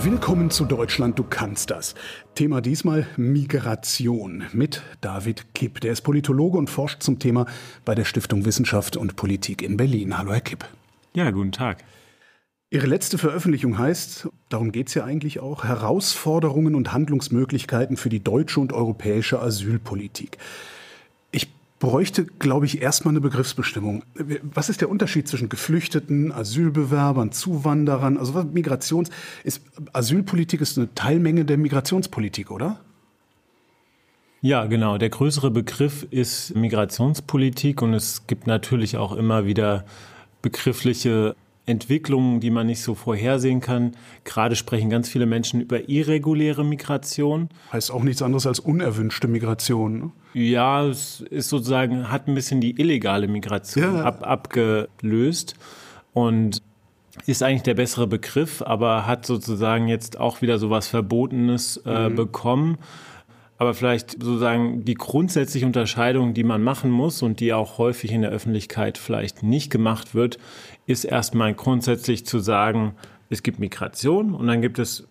Willkommen zu Deutschland, du kannst das. Thema diesmal Migration mit David Kipp. Der ist Politologe und forscht zum Thema bei der Stiftung Wissenschaft und Politik in Berlin. Hallo, Herr Kipp. Ja, guten Tag. Ihre letzte Veröffentlichung heißt, darum geht es ja eigentlich auch, Herausforderungen und Handlungsmöglichkeiten für die deutsche und europäische Asylpolitik bräuchte, glaube ich, erstmal eine Begriffsbestimmung. Was ist der Unterschied zwischen Geflüchteten, Asylbewerbern, Zuwanderern? Also Migrations ist Asylpolitik ist eine Teilmenge der Migrationspolitik, oder? Ja, genau. Der größere Begriff ist Migrationspolitik und es gibt natürlich auch immer wieder begriffliche Entwicklungen, die man nicht so vorhersehen kann. Gerade sprechen ganz viele Menschen über irreguläre Migration. Heißt auch nichts anderes als unerwünschte Migration. Ne? Ja, es ist sozusagen, hat ein bisschen die illegale Migration ja. ab, abgelöst und ist eigentlich der bessere Begriff, aber hat sozusagen jetzt auch wieder so was Verbotenes äh, mhm. bekommen. Aber vielleicht sozusagen die grundsätzliche Unterscheidung, die man machen muss und die auch häufig in der Öffentlichkeit vielleicht nicht gemacht wird, ist erstmal grundsätzlich zu sagen, es gibt Migration und dann gibt es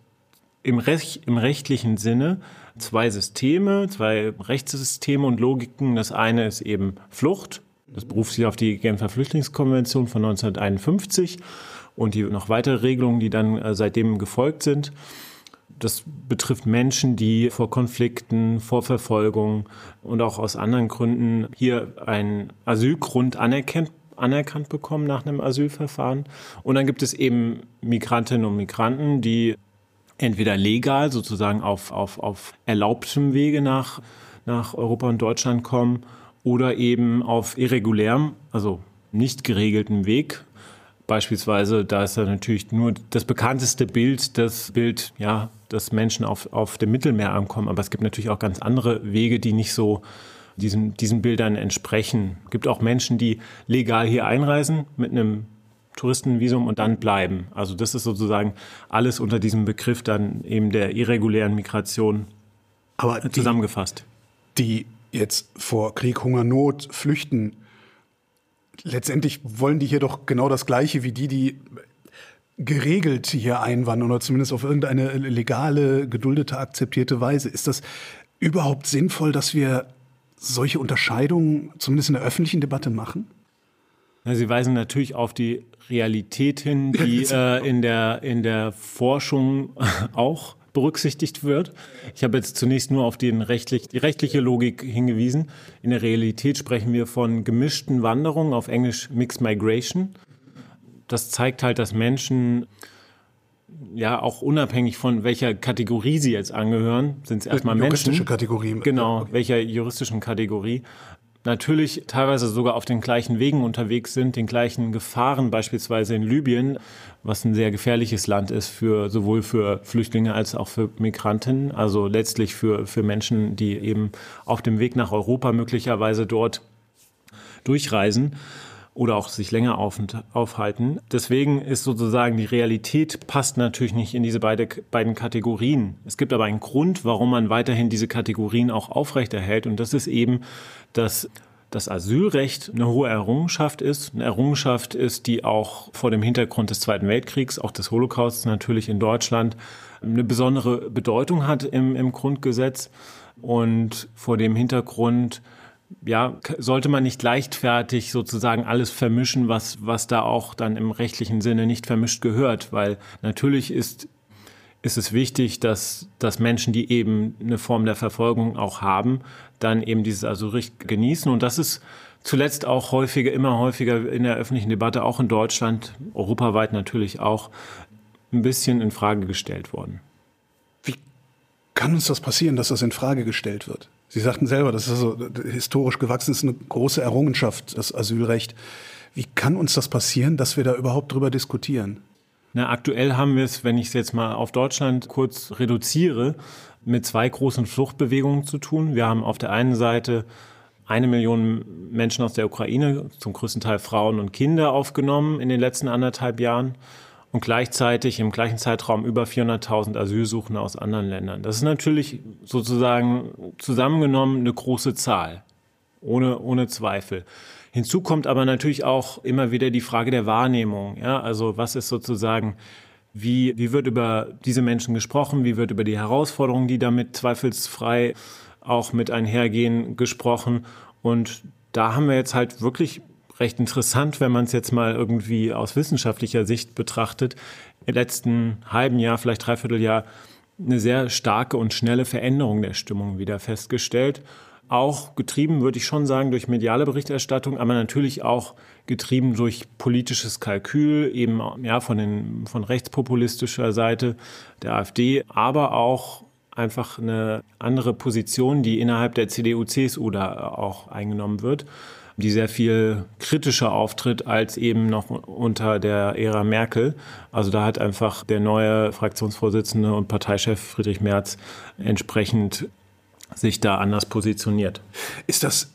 im, Rech im rechtlichen Sinne zwei Systeme, zwei Rechtssysteme und Logiken. Das eine ist eben Flucht. Das beruft sich auf die Genfer Flüchtlingskonvention von 1951 und die noch weitere Regelungen, die dann äh, seitdem gefolgt sind. Das betrifft Menschen, die vor Konflikten, vor Verfolgung und auch aus anderen Gründen hier einen Asylgrund anerkennt, anerkannt bekommen nach einem Asylverfahren. Und dann gibt es eben Migrantinnen und Migranten, die entweder legal sozusagen auf, auf, auf erlaubtem Wege nach, nach Europa und Deutschland kommen oder eben auf irregulärem, also nicht geregeltem Weg Beispielsweise, da ist ja natürlich nur das bekannteste Bild, das Bild, ja, dass Menschen auf, auf dem Mittelmeer ankommen. Aber es gibt natürlich auch ganz andere Wege, die nicht so diesen, diesen Bildern entsprechen. Es gibt auch Menschen, die legal hier einreisen mit einem Touristenvisum und dann bleiben. Also das ist sozusagen alles unter diesem Begriff dann eben der irregulären Migration Aber die, zusammengefasst. Die jetzt vor Krieg, Hunger, Not flüchten, letztendlich wollen die hier doch genau das Gleiche wie die, die geregelt hier einwandern oder zumindest auf irgendeine legale, geduldete, akzeptierte Weise. Ist das überhaupt sinnvoll, dass wir solche Unterscheidungen zumindest in der öffentlichen Debatte machen? Sie weisen natürlich auf die Realität hin, die äh, in, der, in der Forschung auch berücksichtigt wird. Ich habe jetzt zunächst nur auf den rechtlich, die rechtliche Logik hingewiesen. In der Realität sprechen wir von gemischten Wanderungen, auf Englisch Mixed Migration. Das zeigt halt, dass Menschen ja auch unabhängig von welcher Kategorie sie jetzt angehören, sind es erstmal Menschen. Juristische Kategorie. Genau, okay. welcher juristischen Kategorie natürlich teilweise sogar auf den gleichen Wegen unterwegs sind, den gleichen Gefahren, beispielsweise in Libyen, was ein sehr gefährliches Land ist für sowohl für Flüchtlinge als auch für Migranten, also letztlich für, für Menschen, die eben auf dem Weg nach Europa möglicherweise dort durchreisen oder auch sich länger auf, aufhalten. Deswegen ist sozusagen die Realität passt natürlich nicht in diese beide, beiden Kategorien. Es gibt aber einen Grund, warum man weiterhin diese Kategorien auch aufrechterhält und das ist eben, dass das Asylrecht eine hohe Errungenschaft ist. Eine Errungenschaft ist, die auch vor dem Hintergrund des Zweiten Weltkriegs, auch des Holocausts natürlich in Deutschland, eine besondere Bedeutung hat im, im Grundgesetz. Und vor dem Hintergrund ja, sollte man nicht leichtfertig sozusagen alles vermischen, was, was da auch dann im rechtlichen Sinne nicht vermischt gehört, weil natürlich ist, ist es wichtig, dass, dass Menschen, die eben eine Form der Verfolgung auch haben, dann eben dieses Asylrecht genießen und das ist zuletzt auch häufiger, immer häufiger in der öffentlichen Debatte, auch in Deutschland, europaweit natürlich auch, ein bisschen in Frage gestellt worden. Wie kann uns das passieren, dass das in Frage gestellt wird? Sie sagten selber, das ist so historisch gewachsen, ist eine große Errungenschaft, das Asylrecht. Wie kann uns das passieren, dass wir da überhaupt drüber diskutieren? Na, aktuell haben wir es, wenn ich es jetzt mal auf Deutschland kurz reduziere, mit zwei großen Fluchtbewegungen zu tun. Wir haben auf der einen Seite eine Million Menschen aus der Ukraine, zum größten Teil Frauen und Kinder aufgenommen in den letzten anderthalb Jahren und gleichzeitig im gleichen Zeitraum über 400.000 Asylsuchende aus anderen Ländern. Das ist natürlich sozusagen zusammengenommen eine große Zahl, ohne, ohne Zweifel. Hinzu kommt aber natürlich auch immer wieder die Frage der Wahrnehmung. Ja? Also was ist sozusagen Wie, wie wird über diese Menschen gesprochen? Wie wird über die Herausforderungen, die damit zweifelsfrei auch mit einhergehen, gesprochen? Und da haben wir jetzt halt wirklich recht interessant, wenn man es jetzt mal irgendwie aus wissenschaftlicher Sicht betrachtet, im letzten halben Jahr, vielleicht dreiviertel Jahr, eine sehr starke und schnelle Veränderung der Stimmung wieder festgestellt. Auch getrieben, würde ich schon sagen, durch mediale Berichterstattung, aber natürlich auch getrieben durch politisches Kalkül, eben ja, von, den, von rechtspopulistischer Seite der AfD, aber auch einfach eine andere Position, die innerhalb der CDU, CSU da auch eingenommen wird die sehr viel kritischer auftritt als eben noch unter der Ära Merkel. Also da hat einfach der neue Fraktionsvorsitzende und Parteichef Friedrich Merz entsprechend sich da anders positioniert. Ist das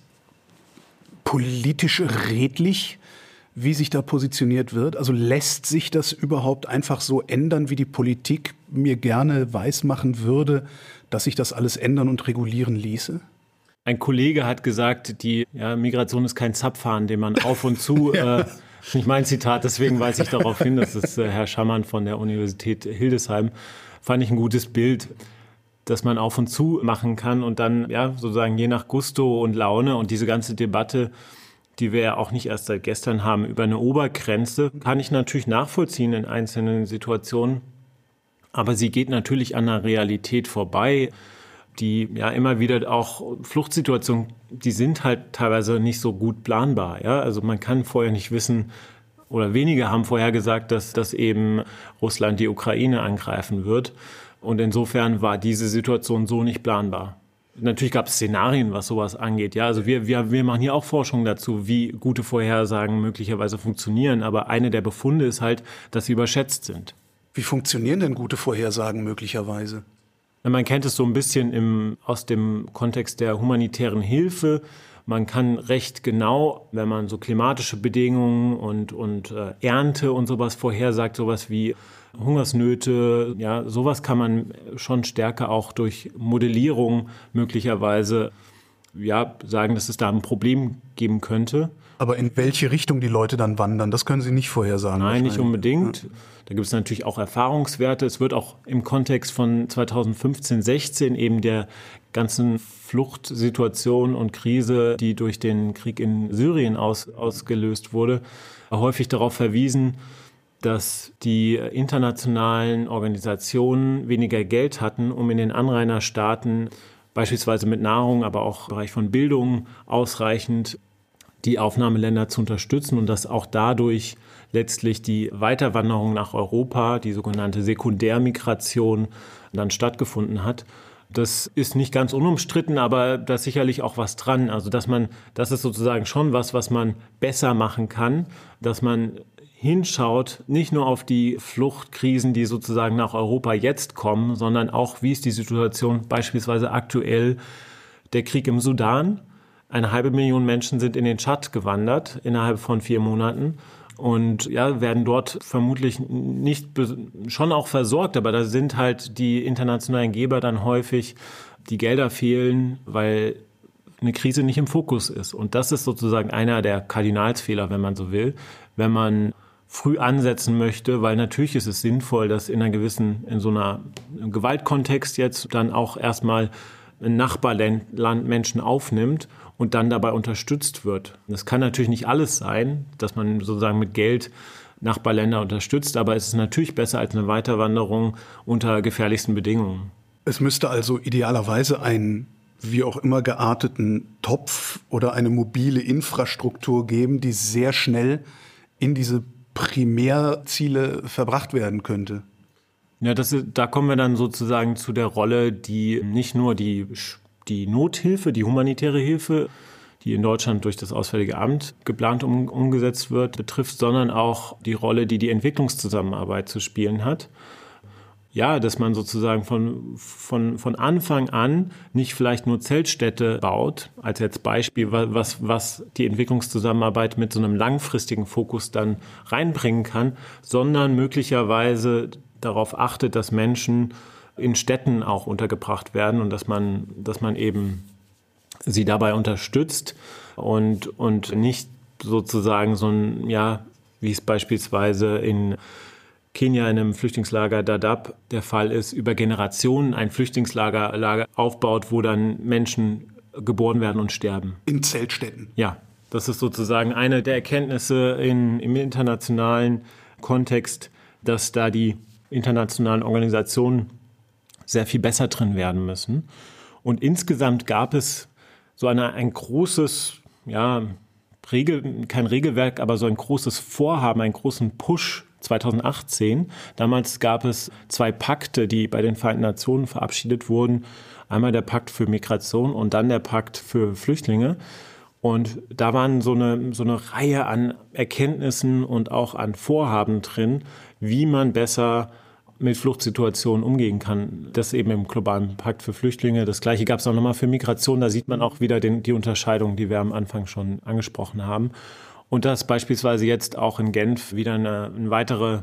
politisch redlich, wie sich da positioniert wird? Also lässt sich das überhaupt einfach so ändern, wie die Politik mir gerne weismachen würde, dass sich das alles ändern und regulieren ließe? Ein Kollege hat gesagt, die ja, Migration ist kein Zapfhahn, den man auf und zu. ja. äh, nicht mein Zitat, deswegen weise ich darauf hin. Das ist äh, Herr Schammann von der Universität Hildesheim. Fand ich ein gutes Bild, dass man auf und zu machen kann und dann ja sozusagen je nach Gusto und Laune und diese ganze Debatte, die wir ja auch nicht erst seit gestern haben, über eine Obergrenze, kann ich natürlich nachvollziehen in einzelnen Situationen. Aber sie geht natürlich an der Realität vorbei die ja immer wieder auch Fluchtsituationen, die sind halt teilweise nicht so gut planbar. Ja? Also man kann vorher nicht wissen, oder wenige haben vorher gesagt, dass, dass eben Russland die Ukraine angreifen wird. Und insofern war diese Situation so nicht planbar. Natürlich gab es Szenarien, was sowas angeht. Ja, also wir, wir, wir machen hier auch Forschung dazu, wie gute Vorhersagen möglicherweise funktionieren. Aber eine der Befunde ist halt, dass sie überschätzt sind. Wie funktionieren denn gute Vorhersagen möglicherweise? Man kennt es so ein bisschen im, aus dem Kontext der humanitären Hilfe. Man kann recht genau, wenn man so klimatische Bedingungen und, und äh, Ernte und sowas vorhersagt, sowas wie Hungersnöte, ja, sowas kann man schon stärker auch durch Modellierung möglicherweise ja, sagen, dass es da ein Problem geben könnte. Aber in welche Richtung die Leute dann wandern, das können Sie nicht vorhersagen. Nein, nicht unbedingt. Ja. Da gibt es natürlich auch Erfahrungswerte. Es wird auch im Kontext von 2015, 16 eben der ganzen Fluchtsituation und Krise, die durch den Krieg in Syrien aus, ausgelöst wurde, häufig darauf verwiesen, dass die internationalen Organisationen weniger Geld hatten, um in den Anrainerstaaten beispielsweise mit Nahrung, aber auch im Bereich von Bildung ausreichend die Aufnahmeländer zu unterstützen und dass auch dadurch letztlich die Weiterwanderung nach Europa, die sogenannte Sekundärmigration, dann stattgefunden hat. Das ist nicht ganz unumstritten, aber da ist sicherlich auch was dran. Also, dass man, das ist sozusagen schon was, was man besser machen kann, dass man hinschaut, nicht nur auf die Fluchtkrisen, die sozusagen nach Europa jetzt kommen, sondern auch, wie ist die Situation beispielsweise aktuell der Krieg im Sudan, eine halbe Million Menschen sind in den Tschad gewandert innerhalb von vier Monaten und ja, werden dort vermutlich nicht schon auch versorgt, aber da sind halt die internationalen Geber dann häufig, die Gelder fehlen, weil eine Krise nicht im Fokus ist. Und das ist sozusagen einer der Kardinalsfehler, wenn man so will, wenn man früh ansetzen möchte, weil natürlich ist es sinnvoll, dass in einer gewissen, in so einer Gewaltkontext jetzt dann auch erstmal ein Nachbarland Menschen aufnimmt und dann dabei unterstützt wird. Das kann natürlich nicht alles sein, dass man sozusagen mit Geld Nachbarländer unterstützt, aber es ist natürlich besser als eine Weiterwanderung unter gefährlichsten Bedingungen. Es müsste also idealerweise einen wie auch immer gearteten Topf oder eine mobile Infrastruktur geben, die sehr schnell in diese Primärziele verbracht werden könnte. Ja, das, da kommen wir dann sozusagen zu der Rolle, die nicht nur die, die Nothilfe, die humanitäre Hilfe, die in Deutschland durch das Auswärtige Amt geplant um, umgesetzt wird, betrifft, sondern auch die Rolle, die die Entwicklungszusammenarbeit zu spielen hat. Ja, dass man sozusagen von, von, von Anfang an nicht vielleicht nur Zeltstädte baut, als jetzt Beispiel, was, was die Entwicklungszusammenarbeit mit so einem langfristigen Fokus dann reinbringen kann, sondern möglicherweise darauf achtet, dass Menschen in Städten auch untergebracht werden und dass man, dass man eben sie dabei unterstützt und, und nicht sozusagen so ein, ja, wie es beispielsweise in Kenia in einem Flüchtlingslager Dadaab der Fall ist, über Generationen ein Flüchtlingslager Lager aufbaut, wo dann Menschen geboren werden und sterben. In Zeltstätten. Ja, das ist sozusagen eine der Erkenntnisse in, im internationalen Kontext, dass da die internationalen Organisationen sehr viel besser drin werden müssen. Und insgesamt gab es so eine, ein großes, ja, Regel, kein Regelwerk, aber so ein großes Vorhaben, einen großen Push 2018. Damals gab es zwei Pakte, die bei den Vereinten Nationen verabschiedet wurden. Einmal der Pakt für Migration und dann der Pakt für Flüchtlinge. Und da waren so eine, so eine Reihe an Erkenntnissen und auch an Vorhaben drin, wie man besser mit Fluchtsituationen umgehen kann. Das eben im globalen Pakt für Flüchtlinge. Das gleiche gab es auch nochmal für Migration. Da sieht man auch wieder den, die Unterscheidung, die wir am Anfang schon angesprochen haben. Und dass beispielsweise jetzt auch in Genf wieder eine, eine weitere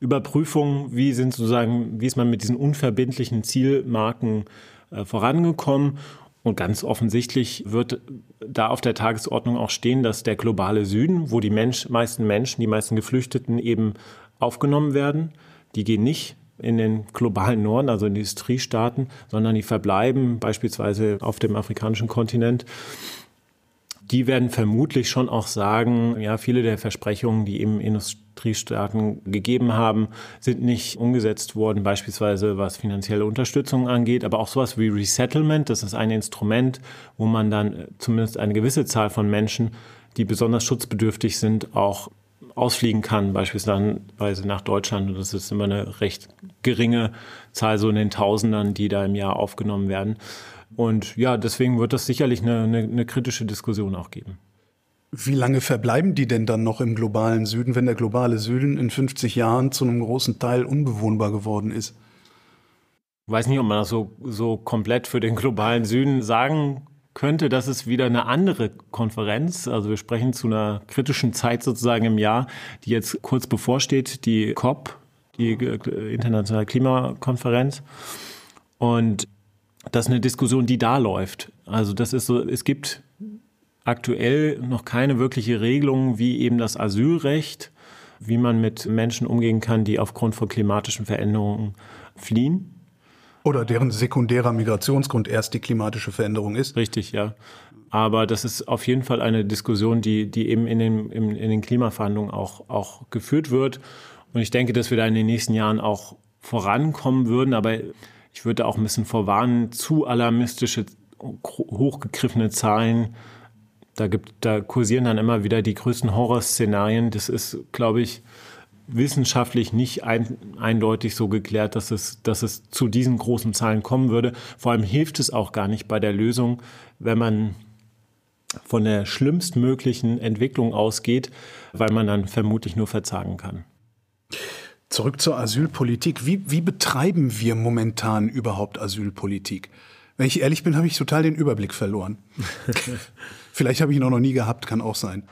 Überprüfung, wie sind sozusagen, wie ist man mit diesen unverbindlichen Zielmarken äh, vorangekommen. Und ganz offensichtlich wird da auf der Tagesordnung auch stehen, dass der globale Süden, wo die Mensch, meisten Menschen, die meisten Geflüchteten eben aufgenommen werden, die gehen nicht in den globalen Norden, also in Industriestaaten, sondern die verbleiben beispielsweise auf dem afrikanischen Kontinent. Die werden vermutlich schon auch sagen, ja, viele der Versprechungen, die eben Industriestaaten gegeben haben, sind nicht umgesetzt worden, beispielsweise was finanzielle Unterstützung angeht, aber auch sowas wie Resettlement, das ist ein Instrument, wo man dann zumindest eine gewisse Zahl von Menschen, die besonders schutzbedürftig sind, auch ausfliegen kann, beispielsweise nach Deutschland. Und das ist immer eine recht geringe Zahl, so in den Tausendern, die da im Jahr aufgenommen werden. Und ja, deswegen wird das sicherlich eine, eine, eine kritische Diskussion auch geben. Wie lange verbleiben die denn dann noch im globalen Süden, wenn der globale Süden in 50 Jahren zu einem großen Teil unbewohnbar geworden ist? Ich weiß nicht, ob man das so, so komplett für den globalen Süden sagen könnte, das ist wieder eine andere Konferenz. Also wir sprechen zu einer kritischen Zeit sozusagen im Jahr, die jetzt kurz bevorsteht, die COP, die internationale Klimakonferenz. Und das ist eine Diskussion, die da läuft. Also das ist so, es gibt aktuell noch keine wirkliche Regelung, wie eben das Asylrecht, wie man mit Menschen umgehen kann, die aufgrund von klimatischen Veränderungen fliehen. Oder deren sekundärer Migrationsgrund erst die klimatische Veränderung ist. Richtig, ja. Aber das ist auf jeden Fall eine Diskussion, die, die eben in den, in, in den Klimaverhandlungen auch, auch geführt wird. Und ich denke, dass wir da in den nächsten Jahren auch vorankommen würden. Aber ich würde auch ein bisschen vorwarnen, zu alarmistische, hochgegriffene Zahlen. Da, gibt, da kursieren dann immer wieder die größten Horrorszenarien. Das ist, glaube ich, wissenschaftlich nicht ein, eindeutig so geklärt, dass es, dass es zu diesen großen Zahlen kommen würde. Vor allem hilft es auch gar nicht bei der Lösung, wenn man von der schlimmstmöglichen Entwicklung ausgeht, weil man dann vermutlich nur verzagen kann. Zurück zur Asylpolitik. Wie, wie betreiben wir momentan überhaupt Asylpolitik? Wenn ich ehrlich bin, habe ich total den Überblick verloren. Vielleicht habe ich ihn auch noch nie gehabt, kann auch sein.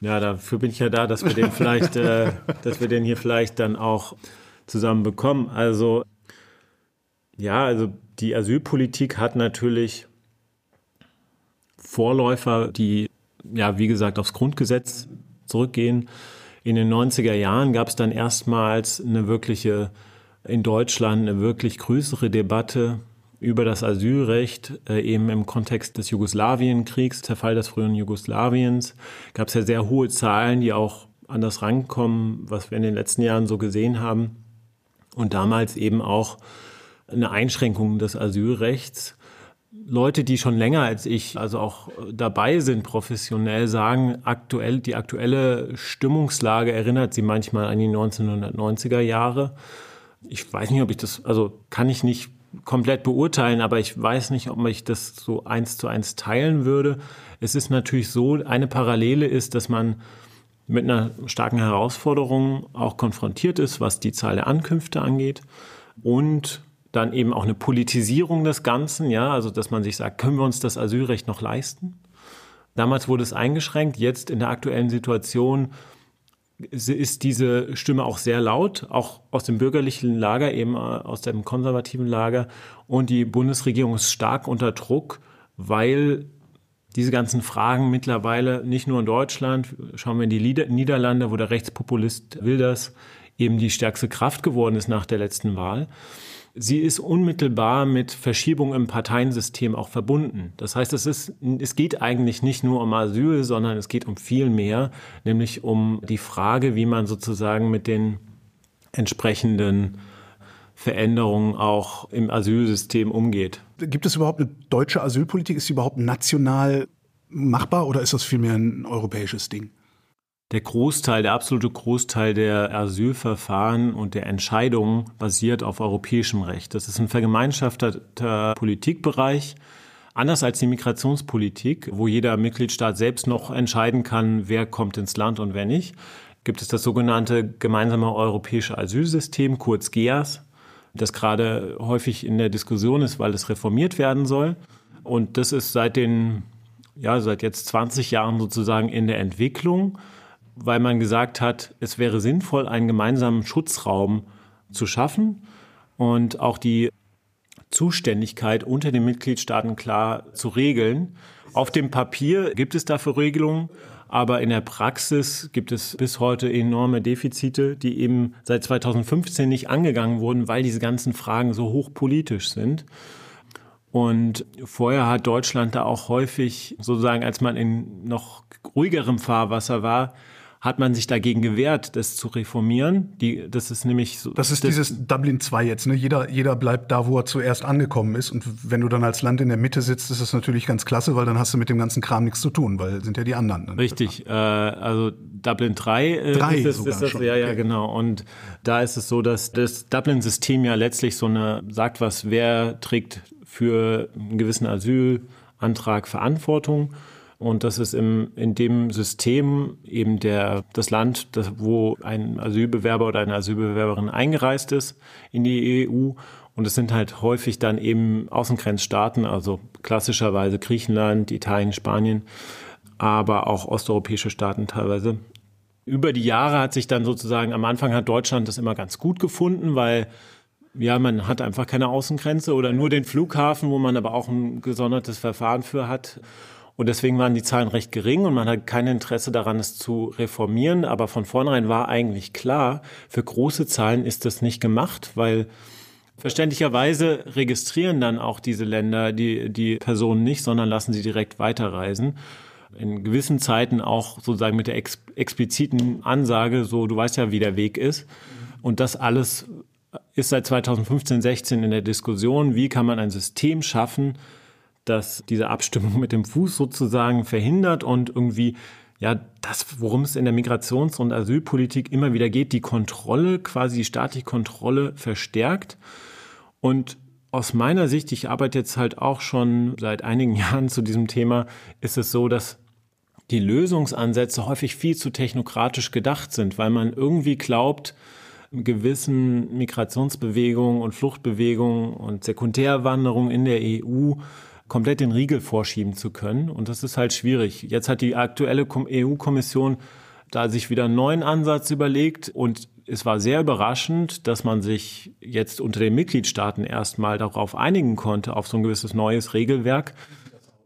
Ja, dafür bin ich ja da, dass wir den vielleicht, äh, dass wir den hier vielleicht dann auch zusammen bekommen. Also ja, also die Asylpolitik hat natürlich Vorläufer, die ja, wie gesagt, aufs Grundgesetz zurückgehen. In den 90er Jahren gab es dann erstmals eine wirkliche, in Deutschland eine wirklich größere Debatte über das Asylrecht, äh, eben im Kontext des Jugoslawienkriegs, der Fall des früheren Jugoslawiens, gab es ja sehr hohe Zahlen, die auch an das rankommen, was wir in den letzten Jahren so gesehen haben. Und damals eben auch eine Einschränkung des Asylrechts. Leute, die schon länger als ich, also auch dabei sind, professionell sagen, aktuell, die aktuelle Stimmungslage erinnert sie manchmal an die 1990er Jahre. Ich weiß nicht, ob ich das, also kann ich nicht komplett beurteilen, aber ich weiß nicht, ob ich das so eins zu eins teilen würde. Es ist natürlich so, eine Parallele ist, dass man mit einer starken Herausforderung auch konfrontiert ist, was die Zahl der Ankünfte angeht und dann eben auch eine Politisierung des Ganzen, ja, also dass man sich sagt, können wir uns das Asylrecht noch leisten? Damals wurde es eingeschränkt, jetzt in der aktuellen Situation ist diese Stimme auch sehr laut, auch aus dem bürgerlichen Lager, eben äh, aus dem konservativen Lager. Und die Bundesregierung ist stark unter Druck, weil diese ganzen Fragen mittlerweile nicht nur in Deutschland, schauen wir in die Niederlande, wo der Rechtspopulist Wilders eben die stärkste Kraft geworden ist nach der letzten Wahl. Sie ist unmittelbar mit Verschiebung im Parteiensystem auch verbunden. Das heißt, es, ist, es geht eigentlich nicht nur um Asyl, sondern es geht um viel mehr, nämlich um die Frage, wie man sozusagen mit den entsprechenden Veränderungen auch im Asylsystem umgeht. Gibt es überhaupt eine deutsche Asylpolitik? Ist sie überhaupt national machbar oder ist das vielmehr ein europäisches Ding? Der Großteil, der absolute Großteil der Asylverfahren und der Entscheidungen basiert auf europäischem Recht. Das ist ein vergemeinschafteter Politikbereich. Anders als die Migrationspolitik, wo jeder Mitgliedstaat selbst noch entscheiden kann, wer kommt ins Land und wer nicht, gibt es das sogenannte gemeinsame europäische Asylsystem, kurz GEAS, das gerade häufig in der Diskussion ist, weil es reformiert werden soll. Und das ist seit den, ja, seit jetzt 20 Jahren sozusagen in der Entwicklung weil man gesagt hat, es wäre sinnvoll, einen gemeinsamen Schutzraum zu schaffen und auch die Zuständigkeit unter den Mitgliedstaaten klar zu regeln. Auf dem Papier gibt es dafür Regelungen, aber in der Praxis gibt es bis heute enorme Defizite, die eben seit 2015 nicht angegangen wurden, weil diese ganzen Fragen so hochpolitisch sind. Und vorher hat Deutschland da auch häufig, sozusagen, als man in noch ruhigerem Fahrwasser war, hat man sich dagegen gewehrt, das zu reformieren. Die, das ist nämlich so. Das ist das, dieses Dublin 2 jetzt, ne? Jeder, jeder bleibt da, wo er zuerst angekommen ist. Und wenn du dann als Land in der Mitte sitzt, ist das natürlich ganz klasse, weil dann hast du mit dem ganzen Kram nichts zu tun, weil sind ja die anderen. Ne? Richtig. Äh, also Dublin 3 äh, Drei ist, das, sogar ist das, schon. ja, ja, genau. Und da ist es so, dass das Dublin-System ja letztlich so eine, sagt was, wer trägt für einen gewissen Asylantrag Verantwortung. Und das ist im, in dem System eben der, das Land, das, wo ein Asylbewerber oder eine Asylbewerberin eingereist ist in die EU. Und es sind halt häufig dann eben Außengrenzstaaten, also klassischerweise Griechenland, Italien, Spanien, aber auch osteuropäische Staaten teilweise. Über die Jahre hat sich dann sozusagen, am Anfang hat Deutschland das immer ganz gut gefunden, weil ja, man hat einfach keine Außengrenze oder nur den Flughafen, wo man aber auch ein gesondertes Verfahren für hat. Und deswegen waren die Zahlen recht gering und man hat kein Interesse daran, es zu reformieren. Aber von vornherein war eigentlich klar, für große Zahlen ist das nicht gemacht, weil verständlicherweise registrieren dann auch diese Länder die, die Personen nicht, sondern lassen sie direkt weiterreisen. In gewissen Zeiten auch sozusagen mit der ex expliziten Ansage, so du weißt ja, wie der Weg ist. Und das alles ist seit 2015, 16 in der Diskussion. Wie kann man ein System schaffen, das diese Abstimmung mit dem Fuß sozusagen verhindert und irgendwie ja, das, worum es in der Migrations- und Asylpolitik immer wieder geht, die Kontrolle, quasi die staatliche Kontrolle verstärkt. Und aus meiner Sicht, ich arbeite jetzt halt auch schon seit einigen Jahren zu diesem Thema, ist es so, dass die Lösungsansätze häufig viel zu technokratisch gedacht sind, weil man irgendwie glaubt, gewissen Migrationsbewegungen und Fluchtbewegungen und Sekundärwanderung in der EU komplett den Riegel vorschieben zu können. Und das ist halt schwierig. Jetzt hat die aktuelle EU-Kommission da sich wieder einen neuen Ansatz überlegt und es war sehr überraschend, dass man sich jetzt unter den Mitgliedstaaten erstmal darauf einigen konnte, auf so ein gewisses neues Regelwerk.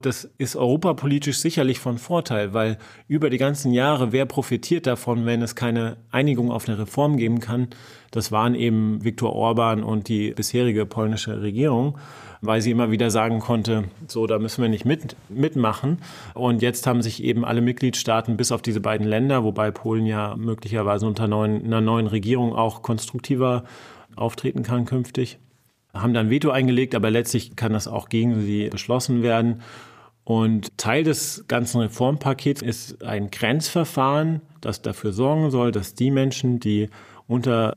Das ist europapolitisch sicherlich von Vorteil, weil über die ganzen Jahre, wer profitiert davon, wenn es keine Einigung auf eine Reform geben kann? Das waren eben Viktor Orban und die bisherige polnische Regierung weil sie immer wieder sagen konnte, so, da müssen wir nicht mit, mitmachen. Und jetzt haben sich eben alle Mitgliedstaaten bis auf diese beiden Länder, wobei Polen ja möglicherweise unter neuen, einer neuen Regierung auch konstruktiver auftreten kann künftig, haben dann Veto eingelegt, aber letztlich kann das auch gegen sie beschlossen werden. Und Teil des ganzen Reformpakets ist ein Grenzverfahren, das dafür sorgen soll, dass die Menschen, die unter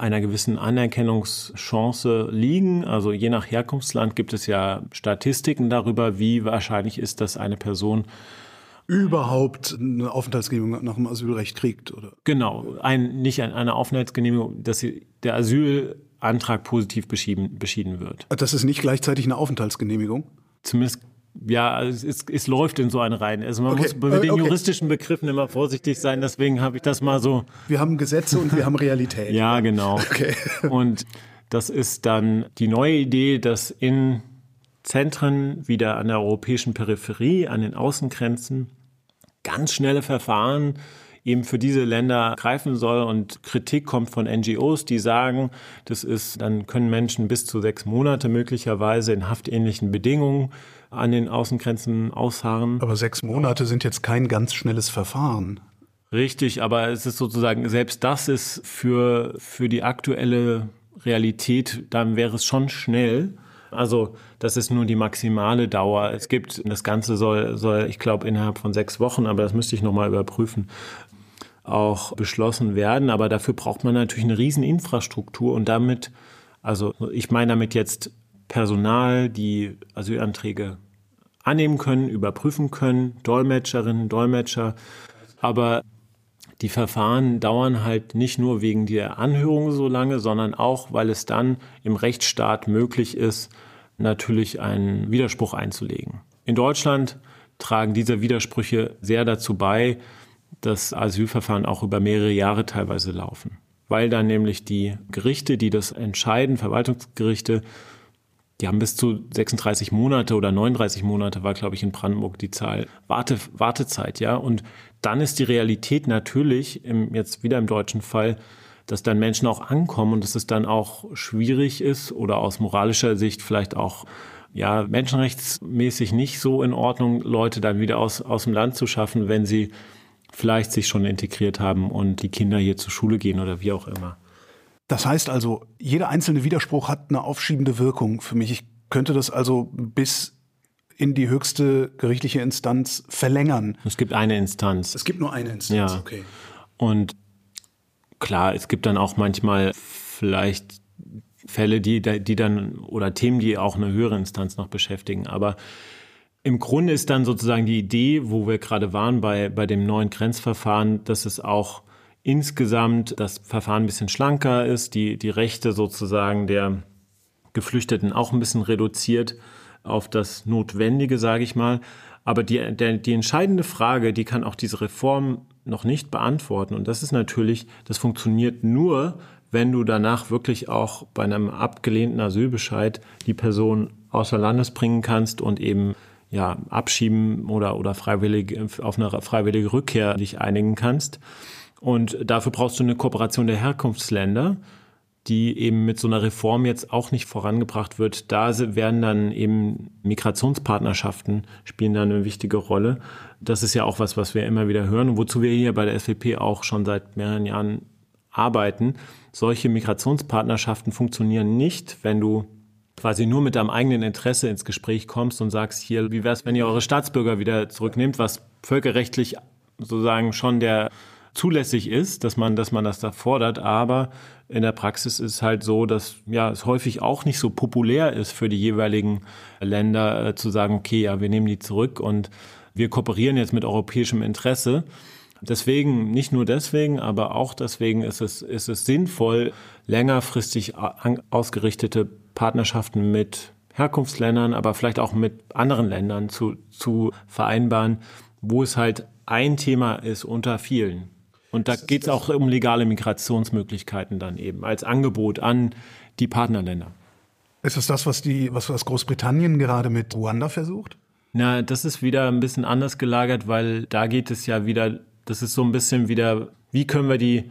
einer gewissen Anerkennungschance liegen. Also je nach Herkunftsland gibt es ja Statistiken darüber, wie wahrscheinlich ist, dass eine Person überhaupt eine Aufenthaltsgenehmigung nach dem Asylrecht kriegt, oder? Genau, ein, nicht eine Aufenthaltsgenehmigung, dass sie, der Asylantrag positiv beschieden, beschieden wird. Das ist nicht gleichzeitig eine Aufenthaltsgenehmigung? Zumindest ja, es, es, es, läuft in so eine rein. Also man okay. muss mit den okay. juristischen Begriffen immer vorsichtig sein, deswegen habe ich das mal so. Wir haben Gesetze und wir haben Realität. Ja, genau. Okay. Und das ist dann die neue Idee, dass in Zentren wieder an der europäischen Peripherie, an den Außengrenzen, ganz schnelle Verfahren eben für diese Länder greifen soll. Und Kritik kommt von NGOs, die sagen, das ist, dann können Menschen bis zu sechs Monate möglicherweise in haftähnlichen Bedingungen an den Außengrenzen ausharren. Aber sechs Monate sind jetzt kein ganz schnelles Verfahren. Richtig, aber es ist sozusagen, selbst das ist für, für die aktuelle Realität, dann wäre es schon schnell. Also das ist nur die maximale Dauer. Es gibt, das Ganze soll, soll ich glaube, innerhalb von sechs Wochen, aber das müsste ich nochmal überprüfen, auch beschlossen werden. Aber dafür braucht man natürlich eine riesen Infrastruktur und damit, also ich meine damit jetzt Personal, die Asylanträge annehmen können, überprüfen können, Dolmetscherinnen, Dolmetscher. Aber die Verfahren dauern halt nicht nur wegen der Anhörung so lange, sondern auch, weil es dann im Rechtsstaat möglich ist, natürlich einen Widerspruch einzulegen. In Deutschland tragen diese Widersprüche sehr dazu bei, dass Asylverfahren auch über mehrere Jahre teilweise laufen, weil dann nämlich die Gerichte, die das entscheiden, Verwaltungsgerichte, die haben bis zu 36 Monate oder 39 Monate war, glaube ich, in Brandenburg die Zahl Warte, Wartezeit, ja. Und dann ist die Realität natürlich, im, jetzt wieder im deutschen Fall, dass dann Menschen auch ankommen und dass es dann auch schwierig ist oder aus moralischer Sicht vielleicht auch ja, menschenrechtsmäßig nicht so in Ordnung, Leute dann wieder aus, aus dem Land zu schaffen, wenn sie vielleicht sich schon integriert haben und die Kinder hier zur Schule gehen oder wie auch immer. Das heißt also, jeder einzelne Widerspruch hat eine aufschiebende Wirkung für mich. Ich könnte das also bis in die höchste gerichtliche Instanz verlängern. Es gibt eine Instanz. Es gibt nur eine Instanz, ja. okay. Und klar, es gibt dann auch manchmal vielleicht Fälle, die, die dann oder Themen, die auch eine höhere Instanz noch beschäftigen. Aber im Grunde ist dann sozusagen die Idee, wo wir gerade waren bei, bei dem neuen Grenzverfahren, dass es auch insgesamt das Verfahren ein bisschen schlanker ist, die, die Rechte sozusagen der Geflüchteten auch ein bisschen reduziert auf das Notwendige, sage ich mal. Aber die, der, die entscheidende Frage, die kann auch diese Reform noch nicht beantworten. Und das ist natürlich, das funktioniert nur, wenn du danach wirklich auch bei einem abgelehnten Asylbescheid die Person außer Landes bringen kannst und eben ja abschieben oder oder freiwillig auf eine freiwillige Rückkehr dich einigen kannst. Und dafür brauchst du eine Kooperation der Herkunftsländer, die eben mit so einer Reform jetzt auch nicht vorangebracht wird. Da werden dann eben Migrationspartnerschaften spielen da eine wichtige Rolle. Das ist ja auch was, was wir immer wieder hören und wozu wir hier bei der SWP auch schon seit mehreren Jahren arbeiten. Solche Migrationspartnerschaften funktionieren nicht, wenn du quasi nur mit deinem eigenen Interesse ins Gespräch kommst und sagst, hier, wie wäre es, wenn ihr eure Staatsbürger wieder zurücknehmt, was völkerrechtlich sozusagen schon der zulässig ist, dass man, dass man das da fordert, aber in der Praxis ist es halt so, dass ja es häufig auch nicht so populär ist für die jeweiligen Länder äh, zu sagen, okay, ja, wir nehmen die zurück und wir kooperieren jetzt mit europäischem Interesse. Deswegen, nicht nur deswegen, aber auch deswegen ist es, ist es sinnvoll, längerfristig ausgerichtete Partnerschaften mit Herkunftsländern, aber vielleicht auch mit anderen Ländern zu, zu vereinbaren, wo es halt ein Thema ist unter vielen. Und da geht es auch um legale Migrationsmöglichkeiten dann eben als Angebot an die Partnerländer. Ist es das, was, die, was, was Großbritannien gerade mit Ruanda versucht? Na, das ist wieder ein bisschen anders gelagert, weil da geht es ja wieder, das ist so ein bisschen wieder, wie können wir die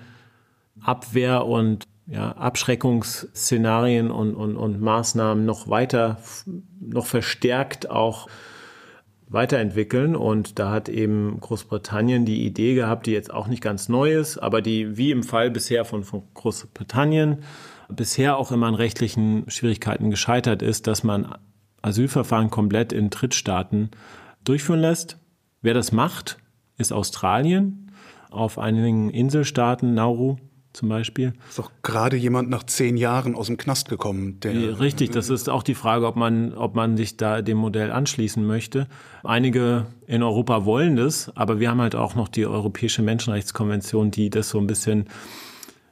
Abwehr- und ja, Abschreckungsszenarien und, und, und Maßnahmen noch weiter, noch verstärkt auch weiterentwickeln. Und da hat eben Großbritannien die Idee gehabt, die jetzt auch nicht ganz neu ist, aber die wie im Fall bisher von, von Großbritannien bisher auch immer an rechtlichen Schwierigkeiten gescheitert ist, dass man Asylverfahren komplett in Drittstaaten durchführen lässt. Wer das macht, ist Australien auf einigen Inselstaaten, Nauru zum Beispiel. Ist doch gerade jemand nach zehn Jahren aus dem Knast gekommen. Der Richtig, das ist auch die Frage, ob man, ob man sich da dem Modell anschließen möchte. Einige in Europa wollen das, aber wir haben halt auch noch die Europäische Menschenrechtskonvention, die das so ein bisschen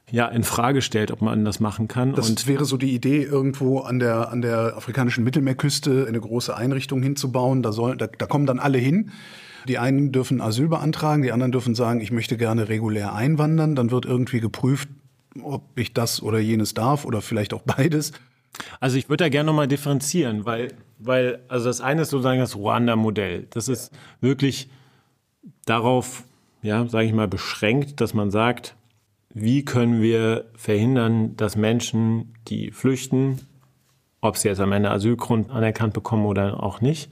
ja, in Frage stellt, ob man das machen kann. Das und wäre so die Idee, irgendwo an der, an der afrikanischen Mittelmeerküste eine große Einrichtung hinzubauen. Da, soll, da, da kommen dann alle hin. Die einen dürfen Asyl beantragen, die anderen dürfen sagen, ich möchte gerne regulär einwandern. Dann wird irgendwie geprüft, ob ich das oder jenes darf oder vielleicht auch beides. Also ich würde da gerne nochmal differenzieren, weil, weil, also das eine ist sozusagen das Ruanda-Modell. Das ist wirklich darauf ja, sage ich mal, beschränkt, dass man sagt, wie können wir verhindern, dass Menschen, die flüchten, ob sie jetzt am Ende Asylgrund anerkannt bekommen oder auch nicht,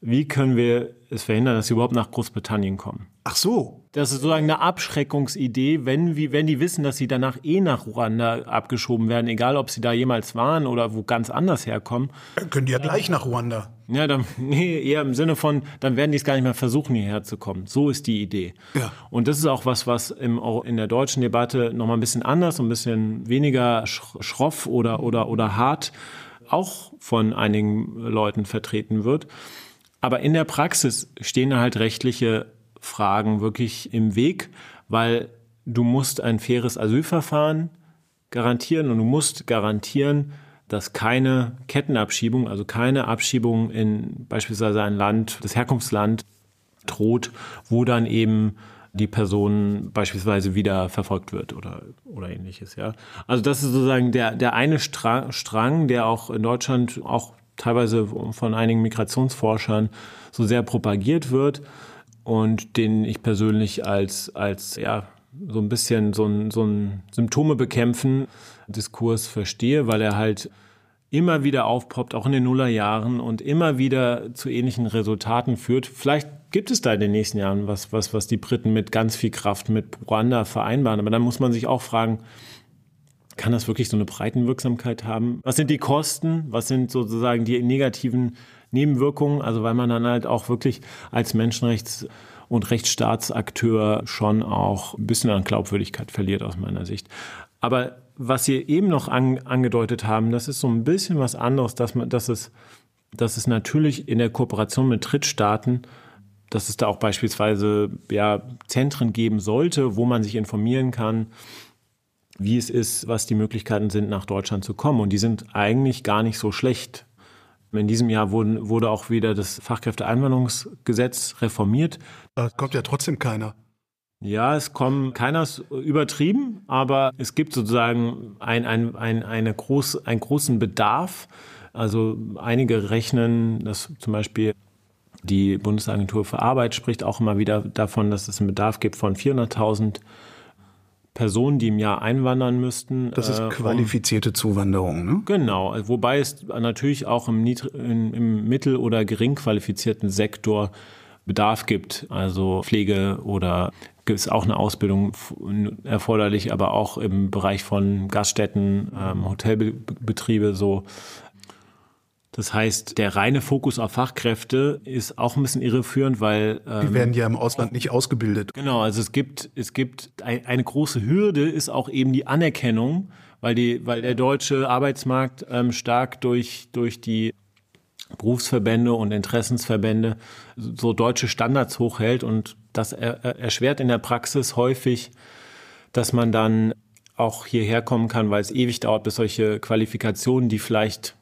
wie können wir es verhindern, dass sie überhaupt nach Großbritannien kommen? Ach so. Das ist sozusagen eine Abschreckungsidee, wenn, wie, wenn die wissen, dass sie danach eh nach Ruanda abgeschoben werden, egal ob sie da jemals waren oder wo ganz anders herkommen. Dann können die ja gleich nach Ruanda. Ja, dann, nee, eher im Sinne von, dann werden die es gar nicht mehr versuchen, hierher zu kommen. So ist die Idee. Ja. Und das ist auch was, was im, in der deutschen Debatte nochmal ein bisschen anders, ein bisschen weniger schroff oder, oder, oder hart auch von einigen Leuten vertreten wird. Aber in der Praxis stehen halt rechtliche Fragen wirklich im Weg, weil du musst ein faires Asylverfahren garantieren und du musst garantieren, dass keine Kettenabschiebung, also keine Abschiebung in beispielsweise ein Land, das Herkunftsland droht, wo dann eben die Person beispielsweise wieder verfolgt wird oder, oder ähnliches, ja. Also das ist sozusagen der, der eine Strang, der auch in Deutschland auch teilweise von einigen Migrationsforschern so sehr propagiert wird und den ich persönlich als, als ja, so ein bisschen so ein, so ein Symptome bekämpfen Diskurs verstehe, weil er halt immer wieder aufpoppt, auch in den Nullerjahren und immer wieder zu ähnlichen Resultaten führt. Vielleicht gibt es da in den nächsten Jahren was, was, was die Briten mit ganz viel Kraft mit Ruanda vereinbaren. Aber dann muss man sich auch fragen, kann das wirklich so eine Breitenwirksamkeit haben? Was sind die Kosten? Was sind sozusagen die negativen Nebenwirkungen? Also weil man dann halt auch wirklich als Menschenrechts- und Rechtsstaatsakteur schon auch ein bisschen an Glaubwürdigkeit verliert aus meiner Sicht. Aber was Sie eben noch an, angedeutet haben, das ist so ein bisschen was anderes, dass man, dass es, dass es natürlich in der Kooperation mit Drittstaaten dass es da auch beispielsweise ja, Zentren geben sollte, wo man sich informieren kann, wie es ist, was die Möglichkeiten sind, nach Deutschland zu kommen. Und die sind eigentlich gar nicht so schlecht. In diesem Jahr wurden, wurde auch wieder das Fachkräfteeinwanderungsgesetz reformiert. Da kommt ja trotzdem keiner. Ja, es kommen keiner übertrieben, aber es gibt sozusagen ein, ein, ein, eine groß, einen großen Bedarf. Also einige rechnen, dass zum Beispiel die Bundesagentur für Arbeit spricht auch immer wieder davon, dass es einen Bedarf gibt von 400.000 Personen, die im Jahr einwandern müssten. Das ist äh, qualifizierte Zuwanderung, ne? Genau, wobei es natürlich auch im, im mittel- oder gering qualifizierten Sektor Bedarf gibt, also Pflege oder ist auch eine Ausbildung erforderlich, aber auch im Bereich von Gaststätten, ähm, Hotelbetriebe so das heißt, der reine Fokus auf Fachkräfte ist auch ein bisschen irreführend, weil ähm, die werden ja im Ausland nicht ausgebildet. Genau, also es gibt es gibt ein, eine große Hürde ist auch eben die Anerkennung, weil die weil der deutsche Arbeitsmarkt ähm, stark durch durch die Berufsverbände und Interessensverbände so deutsche Standards hochhält und das er, erschwert in der Praxis häufig, dass man dann auch hierher kommen kann, weil es ewig dauert, bis solche Qualifikationen, die vielleicht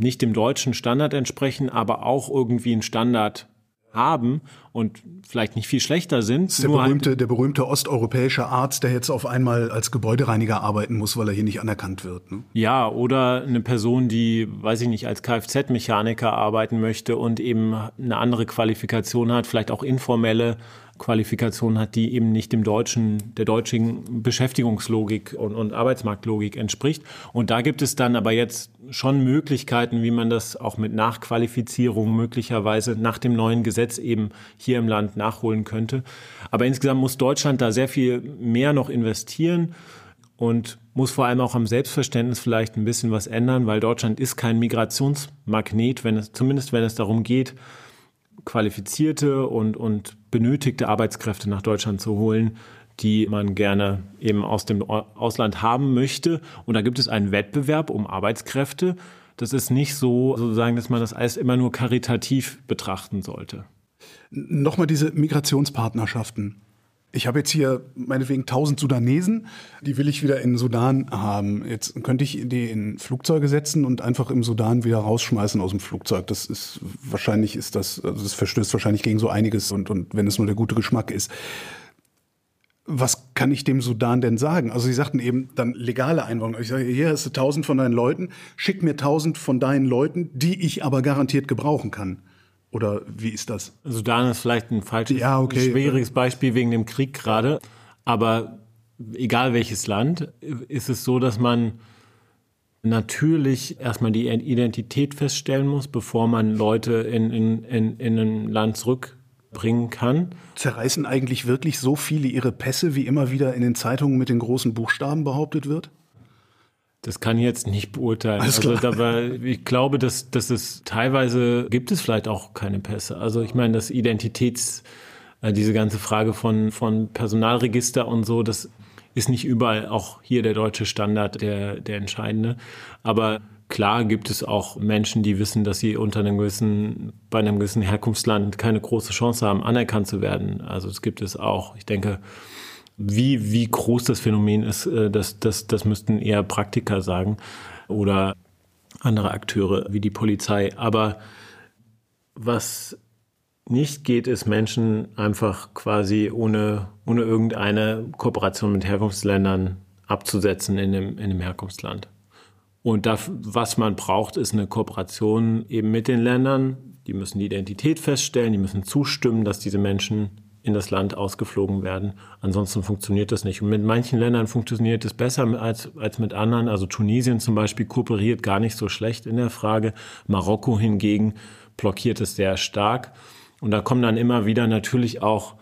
nicht dem deutschen Standard entsprechen, aber auch irgendwie einen Standard haben und vielleicht nicht viel schlechter sind. Der berühmte, der berühmte osteuropäische Arzt, der jetzt auf einmal als Gebäudereiniger arbeiten muss, weil er hier nicht anerkannt wird. Ne? Ja, oder eine Person, die, weiß ich nicht, als Kfz-Mechaniker arbeiten möchte und eben eine andere Qualifikation hat, vielleicht auch informelle Qualifikation hat, die eben nicht dem deutschen, der deutschen Beschäftigungslogik und, und Arbeitsmarktlogik entspricht. Und da gibt es dann aber jetzt schon Möglichkeiten, wie man das auch mit Nachqualifizierung möglicherweise nach dem neuen Gesetz eben hier im Land nachholen könnte. Aber insgesamt muss Deutschland da sehr viel mehr noch investieren und muss vor allem auch am Selbstverständnis vielleicht ein bisschen was ändern, weil Deutschland ist kein Migrationsmagnet, wenn es, zumindest wenn es darum geht, qualifizierte und, und benötigte Arbeitskräfte nach Deutschland zu holen, die man gerne eben aus dem Ausland haben möchte. Und da gibt es einen Wettbewerb um Arbeitskräfte. Das ist nicht so, sozusagen, dass man das alles immer nur karitativ betrachten sollte. Nochmal diese Migrationspartnerschaften. Ich habe jetzt hier meinetwegen 1000 Sudanesen, die will ich wieder in Sudan haben. Jetzt könnte ich die in Flugzeuge setzen und einfach im Sudan wieder rausschmeißen aus dem Flugzeug. Das ist wahrscheinlich ist das, also das verstößt wahrscheinlich gegen so einiges und, und wenn es nur der gute Geschmack ist. Was kann ich dem Sudan denn sagen? Also Sie sagten eben dann legale Einwanderung. Ich sage, hier hast du 1000 von deinen Leuten, schick mir 1000 von deinen Leuten, die ich aber garantiert gebrauchen kann. Oder wie ist das? Sudan ist vielleicht ein falsches, ja, okay. schwieriges Beispiel wegen dem Krieg gerade. Aber egal welches Land, ist es so, dass man natürlich erstmal die Identität feststellen muss, bevor man Leute in, in, in, in ein Land zurückbringen kann. Zerreißen eigentlich wirklich so viele ihre Pässe, wie immer wieder in den Zeitungen mit den großen Buchstaben behauptet wird? Das kann ich jetzt nicht beurteilen. Also, aber ich glaube, dass, dass es teilweise gibt es vielleicht auch keine Pässe. Also ich meine, das Identitäts, äh, diese ganze Frage von, von Personalregister und so, das ist nicht überall auch hier der deutsche Standard der, der entscheidende. Aber klar gibt es auch Menschen, die wissen, dass sie unter einem gewissen, bei einem gewissen Herkunftsland keine große Chance haben, anerkannt zu werden. Also es gibt es auch. Ich denke, wie, wie groß das Phänomen ist, äh, das, das, das müssten eher Praktiker sagen oder andere Akteure wie die Polizei. Aber was nicht geht, ist Menschen einfach quasi ohne, ohne irgendeine Kooperation mit Herkunftsländern abzusetzen in dem, in dem Herkunftsland. Und das, was man braucht, ist eine Kooperation eben mit den Ländern. Die müssen die Identität feststellen, die müssen zustimmen, dass diese Menschen in das Land ausgeflogen werden. Ansonsten funktioniert das nicht. Und mit manchen Ländern funktioniert es besser als, als mit anderen. Also Tunesien zum Beispiel kooperiert gar nicht so schlecht in der Frage. Marokko hingegen blockiert es sehr stark. Und da kommt dann immer wieder natürlich auch,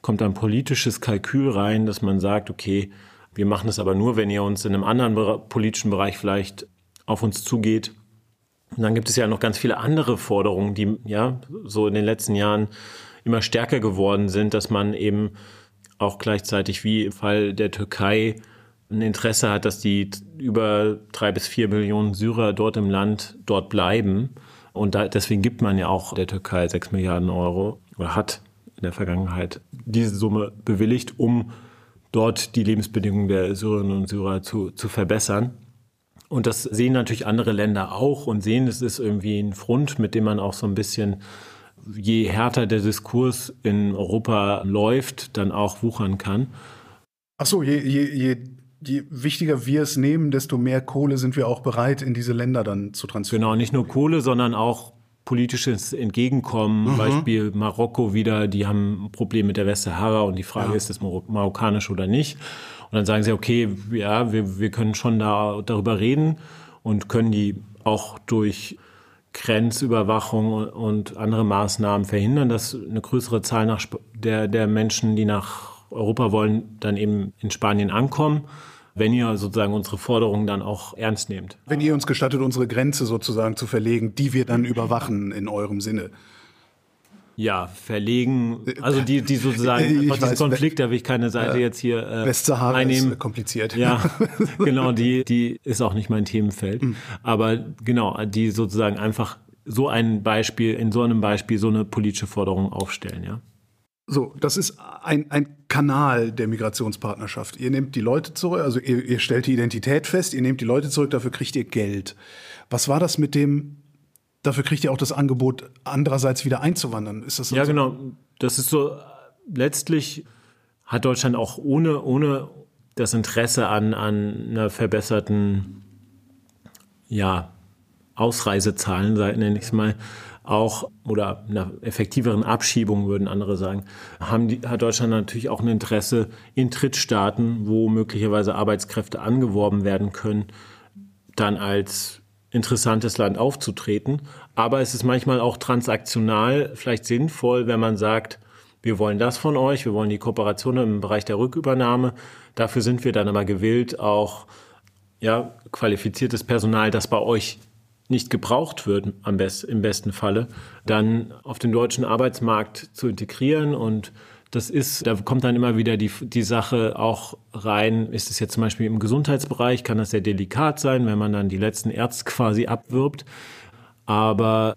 kommt ein politisches Kalkül rein, dass man sagt, okay, wir machen es aber nur, wenn ihr uns in einem anderen politischen Bereich vielleicht auf uns zugeht. Und dann gibt es ja noch ganz viele andere Forderungen, die ja so in den letzten Jahren immer stärker geworden sind, dass man eben auch gleichzeitig wie im Fall der Türkei ein Interesse hat, dass die über drei bis vier Millionen Syrer dort im Land dort bleiben und da, deswegen gibt man ja auch der Türkei 6 Milliarden Euro oder hat in der Vergangenheit diese Summe bewilligt, um dort die Lebensbedingungen der Syrerinnen und Syrer zu, zu verbessern. Und das sehen natürlich andere Länder auch und sehen, es ist irgendwie ein Front, mit dem man auch so ein bisschen, je härter der Diskurs in Europa läuft, dann auch wuchern kann. Ach so, je, je, je je wichtiger wir es nehmen, desto mehr Kohle sind wir auch bereit, in diese Länder dann zu transferieren. Genau, nicht nur Kohle, sondern auch politisches Entgegenkommen. Mhm. Beispiel Marokko wieder, die haben ein Problem mit der Westsahara und die Frage ja. ist, ist es marokkanisch oder nicht? Und dann sagen sie, okay, ja, wir, wir können schon da, darüber reden und können die auch durch Grenzüberwachung und andere Maßnahmen verhindern, dass eine größere Zahl nach der, der Menschen, die nach Europa wollen, dann eben in Spanien ankommen wenn ihr sozusagen unsere Forderungen dann auch ernst nehmt. Wenn ihr uns gestattet, unsere Grenze sozusagen zu verlegen, die wir dann überwachen in eurem Sinne. Ja, verlegen, also die, die sozusagen, ich weiß, Konflikt, da will ich keine Seite ja, jetzt hier äh, Westsahara einnehmen. ist kompliziert. Ja, genau, die, die ist auch nicht mein Themenfeld. Mhm. Aber genau, die sozusagen einfach so ein Beispiel, in so einem Beispiel so eine politische Forderung aufstellen, ja. So, das ist ein, ein Kanal der Migrationspartnerschaft. Ihr nehmt die Leute zurück, also ihr, ihr stellt die Identität fest, ihr nehmt die Leute zurück, dafür kriegt ihr Geld. Was war das mit dem, dafür kriegt ihr auch das Angebot, andererseits wieder einzuwandern? Ist das so? Ja, genau. Das ist so, letztlich hat Deutschland auch ohne, ohne das Interesse an, an einer verbesserten, ja, Ausreisezahlen, nenne ich es mal, auch oder einer effektiveren Abschiebung würden andere sagen, haben die, hat Deutschland natürlich auch ein Interesse in Drittstaaten, wo möglicherweise Arbeitskräfte angeworben werden können, dann als interessantes Land aufzutreten. Aber es ist manchmal auch transaktional vielleicht sinnvoll, wenn man sagt, wir wollen das von euch, wir wollen die Kooperation im Bereich der Rückübernahme. Dafür sind wir dann aber gewillt, auch ja, qualifiziertes Personal, das bei euch nicht gebraucht wird, am best, im besten Falle, dann auf den deutschen Arbeitsmarkt zu integrieren. Und das ist, da kommt dann immer wieder die, die Sache auch rein, ist es jetzt zum Beispiel im Gesundheitsbereich, kann das sehr delikat sein, wenn man dann die letzten Ärzte quasi abwirbt. Aber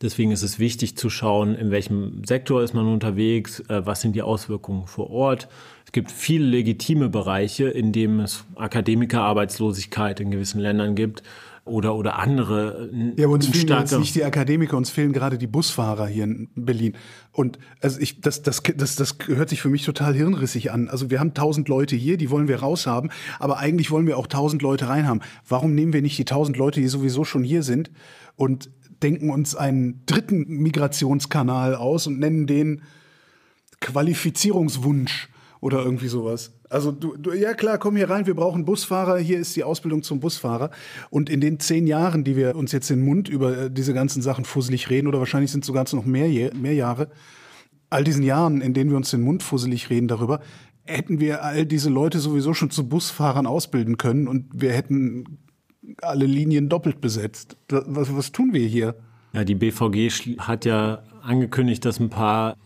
deswegen ist es wichtig zu schauen, in welchem Sektor ist man unterwegs, äh, was sind die Auswirkungen vor Ort. Es gibt viele legitime Bereiche, in denen es Akademikerarbeitslosigkeit in gewissen Ländern gibt oder, oder andere. Ja, aber uns fehlen jetzt nicht die Akademiker, uns fehlen gerade die Busfahrer hier in Berlin. Und also ich, das, das, das, das hört sich für mich total hirnrissig an. Also wir haben tausend Leute hier, die wollen wir raushaben, aber eigentlich wollen wir auch tausend Leute reinhaben. Warum nehmen wir nicht die tausend Leute, die sowieso schon hier sind und denken uns einen dritten Migrationskanal aus und nennen den Qualifizierungswunsch oder irgendwie sowas. Also du, du, ja klar, komm hier rein, wir brauchen Busfahrer, hier ist die Ausbildung zum Busfahrer. Und in den zehn Jahren, die wir uns jetzt den Mund über äh, diese ganzen Sachen fusselig reden, oder wahrscheinlich sind es sogar noch mehr, mehr Jahre, all diesen Jahren, in denen wir uns den Mund fusselig reden darüber, hätten wir all diese Leute sowieso schon zu Busfahrern ausbilden können und wir hätten alle Linien doppelt besetzt. Was, was tun wir hier? Ja, die BVG hat ja angekündigt, dass ein paar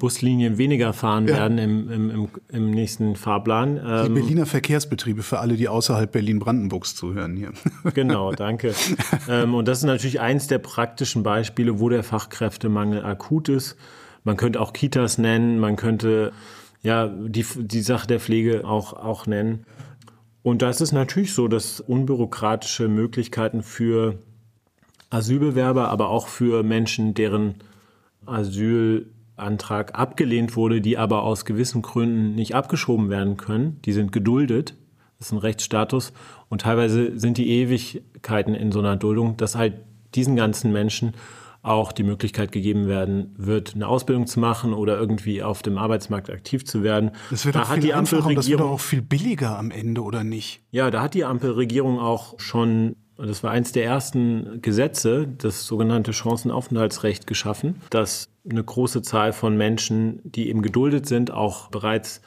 Buslinien weniger fahren ja. werden im, im, im, im, nächsten Fahrplan. Die ähm, Berliner Verkehrsbetriebe für alle, die außerhalb Berlin-Brandenburgs zuhören hier. Genau, danke. Ähm, und das ist natürlich eins der praktischen Beispiele, wo der Fachkräftemangel akut ist. Man könnte auch Kitas nennen, man könnte ja die, die Sache der Pflege auch, auch nennen. Und da ist es natürlich so, dass unbürokratische Möglichkeiten für Asylbewerber, aber auch für Menschen, deren Asylantrag abgelehnt wurde, die aber aus gewissen Gründen nicht abgeschoben werden können, die sind geduldet. Das ist ein Rechtsstatus. Und teilweise sind die Ewigkeiten in so einer Duldung, dass halt diesen ganzen Menschen auch die Möglichkeit gegeben werden wird, eine Ausbildung zu machen oder irgendwie auf dem Arbeitsmarkt aktiv zu werden. Das wird da hat die Ampelregierung das wird auch viel billiger am Ende oder nicht? Ja, da hat die Ampelregierung auch schon das war eins der ersten Gesetze, das sogenannte Chancenaufenthaltsrecht geschaffen, das eine große Zahl von Menschen, die eben geduldet sind, auch bereits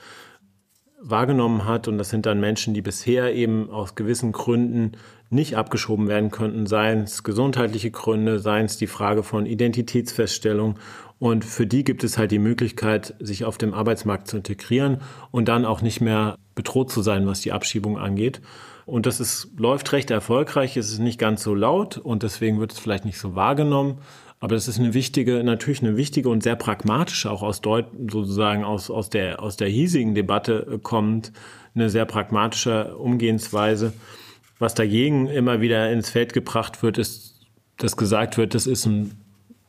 wahrgenommen hat. Und das sind dann Menschen, die bisher eben aus gewissen Gründen nicht abgeschoben werden könnten, seien es gesundheitliche Gründe, seien es die Frage von Identitätsfeststellung. Und für die gibt es halt die Möglichkeit, sich auf dem Arbeitsmarkt zu integrieren und dann auch nicht mehr bedroht zu sein, was die Abschiebung angeht. Und das ist, läuft recht erfolgreich, es ist nicht ganz so laut und deswegen wird es vielleicht nicht so wahrgenommen. Aber das ist eine wichtige, natürlich eine wichtige und sehr pragmatische, auch aus Deut sozusagen aus, aus der, aus der hiesigen Debatte kommt, eine sehr pragmatische Umgehensweise. Was dagegen immer wieder ins Feld gebracht wird, ist, dass gesagt wird, das ist ein,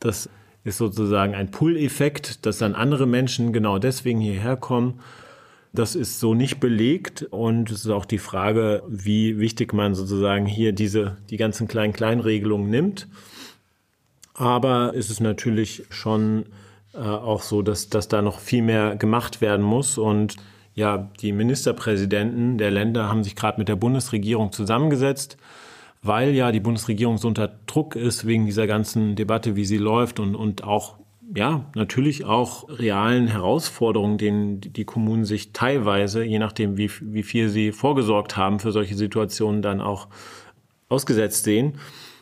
das ist sozusagen ein Pull-Effekt, dass dann andere Menschen genau deswegen hierher kommen. Das ist so nicht belegt und es ist auch die Frage, wie wichtig man sozusagen hier diese, die ganzen kleinen Kleinregelungen nimmt. Aber es ist natürlich schon äh, auch so, dass, dass da noch viel mehr gemacht werden muss und ja, die Ministerpräsidenten der Länder haben sich gerade mit der Bundesregierung zusammengesetzt, weil ja die Bundesregierung so unter Druck ist wegen dieser ganzen Debatte, wie sie läuft und, und auch ja, natürlich auch realen Herausforderungen, denen die Kommunen sich teilweise, je nachdem, wie, wie viel sie vorgesorgt haben für solche Situationen, dann auch ausgesetzt sehen.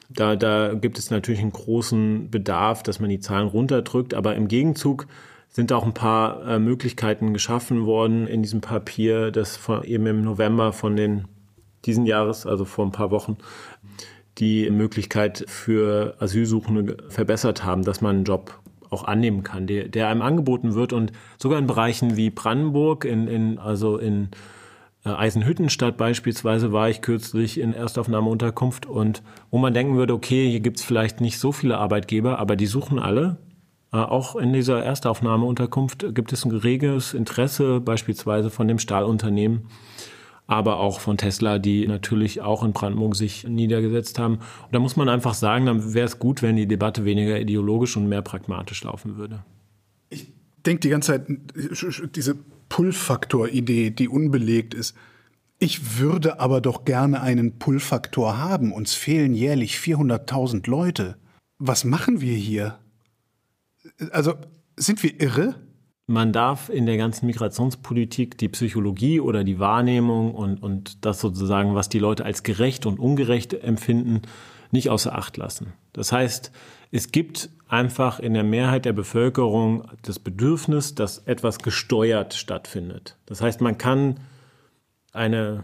Da, da gibt es natürlich einen großen Bedarf, dass man die Zahlen runterdrückt, aber im Gegenzug sind auch ein paar äh, Möglichkeiten geschaffen worden in diesem Papier, das von, eben im November von den diesen Jahres, also vor ein paar Wochen, die Möglichkeit für Asylsuchende verbessert haben, dass man einen Job auch annehmen kann, der, der einem angeboten wird. Und sogar in Bereichen wie Brandenburg, in, in, also in Eisenhüttenstadt beispielsweise war ich kürzlich in Erstaufnahmeunterkunft und wo man denken würde, okay, hier gibt es vielleicht nicht so viele Arbeitgeber, aber die suchen alle äh, auch in dieser Erstaufnahmeunterkunft gibt es ein reges Interesse, beispielsweise von dem Stahlunternehmen, aber auch von Tesla, die natürlich auch in Brandenburg sich niedergesetzt haben. Und da muss man einfach sagen, dann wäre es gut, wenn die Debatte weniger ideologisch und mehr pragmatisch laufen würde. Ich denke die ganze Zeit, diese Pull-Faktor-Idee, die unbelegt ist. Ich würde aber doch gerne einen Pull-Faktor haben. Uns fehlen jährlich 400.000 Leute. Was machen wir hier? also sind wir irre? Man darf in der ganzen Migrationspolitik die Psychologie oder die Wahrnehmung und, und das sozusagen, was die Leute als gerecht und ungerecht empfinden, nicht außer Acht lassen. Das heißt, es gibt einfach in der Mehrheit der Bevölkerung das Bedürfnis, dass etwas gesteuert stattfindet. Das heißt, man kann eine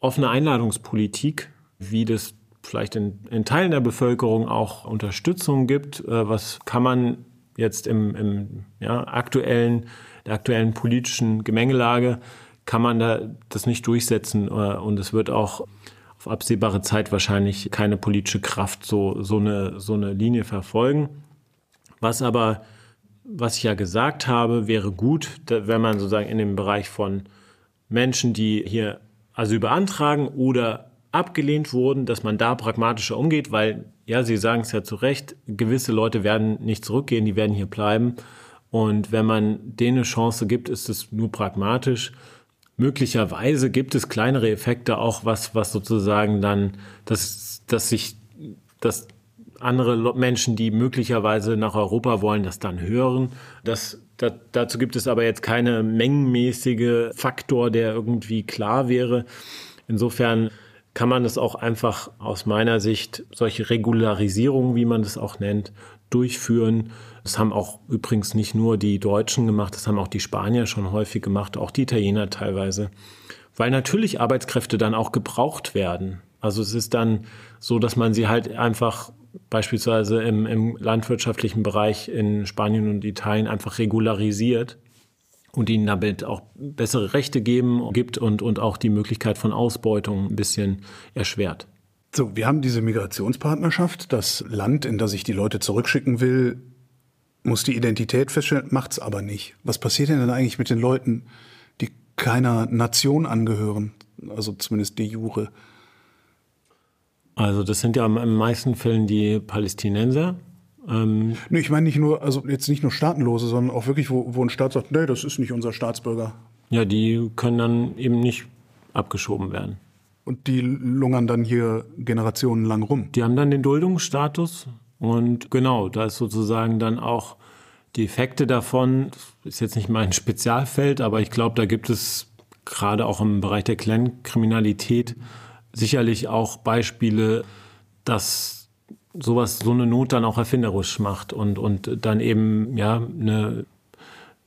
offene Einladungspolitik, wie das vielleicht in, in Teilen der Bevölkerung auch Unterstützung gibt, äh, was kann man jetzt im, im ja, aktuellen, der aktuellen politischen Gemengelage kann man da das nicht durchsetzen äh, und es wird auch auf absehbare Zeit wahrscheinlich keine politische Kraft so, so, eine, so eine Linie verfolgen. Was aber, was ich ja gesagt habe, wäre gut, wenn man sozusagen in dem Bereich von Menschen, die hier Asyl beantragen oder abgelehnt wurden, dass man da pragmatischer umgeht, weil ja, Sie sagen es ja zu Recht, gewisse Leute werden nicht zurückgehen, die werden hier bleiben. Und wenn man denen eine Chance gibt, ist es nur pragmatisch. Möglicherweise gibt es kleinere Effekte auch, was, was sozusagen dann, dass, dass sich, dass andere Menschen, die möglicherweise nach Europa wollen, das dann hören. Das, da, dazu gibt es aber jetzt keine mengenmäßige Faktor, der irgendwie klar wäre. Insofern kann man es auch einfach aus meiner Sicht solche Regularisierungen, wie man das auch nennt, durchführen. Das haben auch übrigens nicht nur die Deutschen gemacht, das haben auch die Spanier schon häufig gemacht, auch die Italiener teilweise. Weil natürlich Arbeitskräfte dann auch gebraucht werden. Also es ist dann so, dass man sie halt einfach beispielsweise im, im landwirtschaftlichen Bereich in Spanien und Italien einfach regularisiert und ihnen damit auch bessere Rechte geben gibt und, und auch die Möglichkeit von Ausbeutung ein bisschen erschwert. So, wir haben diese Migrationspartnerschaft. Das Land, in das ich die Leute zurückschicken will, muss die Identität feststellen, macht es aber nicht. Was passiert denn dann eigentlich mit den Leuten, die keiner Nation angehören? Also zumindest de jure. Also das sind ja in meisten Fällen die Palästinenser. Ähm nee, ich meine nicht nur, also jetzt nicht nur Staatenlose, sondern auch wirklich, wo, wo ein Staat sagt, nee, das ist nicht unser Staatsbürger. Ja, die können dann eben nicht abgeschoben werden. Und die lungern dann hier generationenlang rum. Die haben dann den Duldungsstatus und genau, da ist sozusagen dann auch die Effekte davon, ist jetzt nicht mein Spezialfeld, aber ich glaube, da gibt es gerade auch im Bereich der Kleinkriminalität sicherlich auch Beispiele, dass sowas, so eine Not dann auch erfinderisch macht und, und dann eben, ja, eine,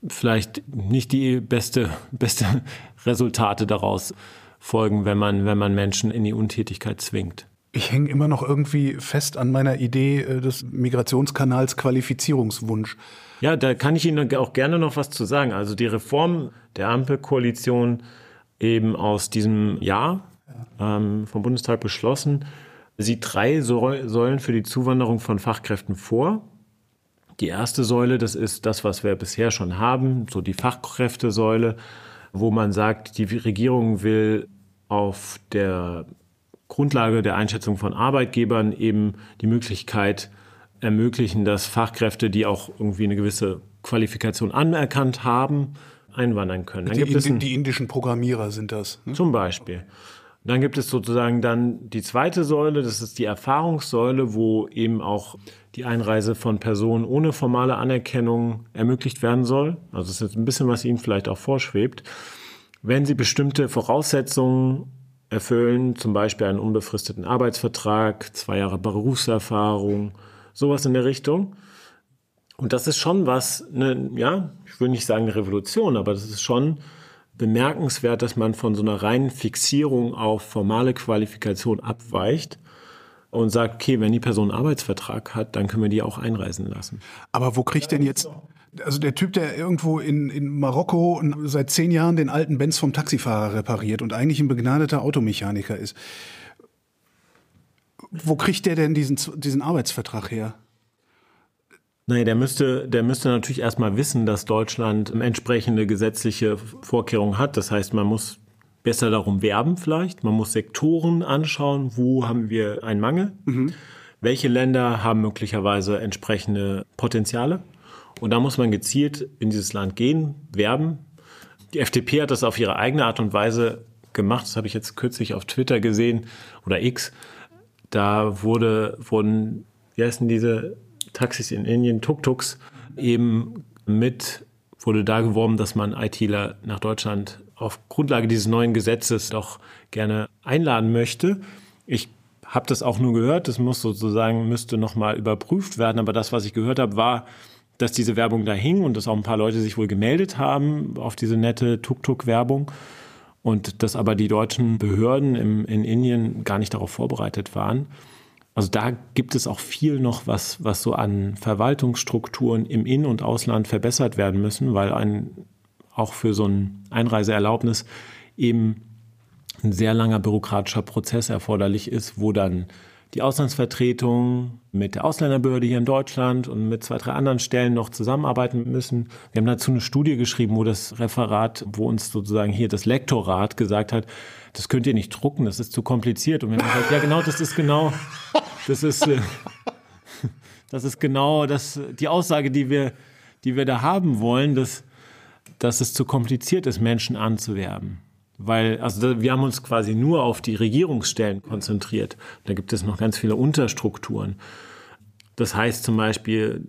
vielleicht nicht die beste, beste Resultate daraus folgen, wenn man, wenn man Menschen in die Untätigkeit zwingt. Ich hänge immer noch irgendwie fest an meiner Idee äh, des Migrationskanals Qualifizierungswunsch. Ja, da kann ich Ihnen auch gerne noch was zu sagen. Also die Reform der Ampelkoalition eben aus diesem Jahr ähm, vom Bundestag beschlossen, sieht drei Säulen für die Zuwanderung von Fachkräften vor. Die erste Säule, das ist das, was wir bisher schon haben, so die Fachkräftesäule, wo man sagt, die Regierung will auf der Grundlage der Einschätzung von Arbeitgebern eben die Möglichkeit ermöglichen, dass Fachkräfte, die auch irgendwie eine gewisse Qualifikation anerkannt haben, einwandern können. Die, Indi die, indischen Programmierer sind das. Ne? Zum Beispiel. Dann gibt es sozusagen dann die zweite Säule, das ist die Erfahrungssäule, wo eben auch die Einreise von Personen ohne formale Anerkennung ermöglicht werden soll. Also das ist ein bisschen, was Ihnen vielleicht auch vorschwebt. Wenn Sie bestimmte Voraussetzungen erfüllen, zum Beispiel einen unbefristeten Arbeitsvertrag, zwei Jahre Berufserfahrung, sowas in der Richtung. Und das ist schon was, eine, ja, ich will nicht sagen eine Revolution, aber das ist schon bemerkenswert, dass man von so einer reinen Fixierung auf formale Qualifikation abweicht und sagt, okay, wenn die Person einen Arbeitsvertrag hat, dann können wir die auch einreisen lassen. Aber wo kriegt denn jetzt, also der Typ, der irgendwo in, in Marokko seit zehn Jahren den alten Benz vom Taxifahrer repariert und eigentlich ein begnadeter Automechaniker ist, wo kriegt der denn diesen, diesen Arbeitsvertrag her? Naja, der müsste, der müsste natürlich erstmal wissen, dass Deutschland entsprechende gesetzliche Vorkehrungen hat. Das heißt, man muss besser darum werben vielleicht. Man muss Sektoren anschauen, wo haben wir einen Mangel. Mhm. Welche Länder haben möglicherweise entsprechende Potenziale? Und da muss man gezielt in dieses Land gehen, werben. Die FDP hat das auf ihre eigene Art und Weise gemacht. Das habe ich jetzt kürzlich auf Twitter gesehen oder X. Da wurde, wurden, wie heißen diese Taxis in Indien, Tuk-Tuks, eben mit wurde da geworben, dass man ITler nach Deutschland auf Grundlage dieses neuen Gesetzes doch gerne einladen möchte. Ich habe das auch nur gehört, das muss sozusagen, müsste nochmal überprüft werden, aber das, was ich gehört habe, war, dass diese Werbung da hing und dass auch ein paar Leute sich wohl gemeldet haben auf diese nette Tuk-Tuk-Werbung und dass aber die deutschen Behörden im, in Indien gar nicht darauf vorbereitet waren. Also da gibt es auch viel noch, was, was so an Verwaltungsstrukturen im In- und Ausland verbessert werden müssen, weil ein, auch für so ein Einreiseerlaubnis eben ein sehr langer bürokratischer Prozess erforderlich ist, wo dann die Auslandsvertretung mit der Ausländerbehörde hier in Deutschland und mit zwei, drei anderen Stellen noch zusammenarbeiten müssen. Wir haben dazu eine Studie geschrieben, wo das Referat, wo uns sozusagen hier das Lektorat gesagt hat, das könnt ihr nicht drucken, das ist zu kompliziert. Und wir haben gesagt, ja genau, das ist genau, Das ist, äh, das ist genau das, die Aussage, die wir, die wir da haben wollen, dass, dass es zu kompliziert ist, Menschen anzuwerben. Weil, also wir haben uns quasi nur auf die Regierungsstellen konzentriert. Da gibt es noch ganz viele Unterstrukturen. Das heißt zum Beispiel,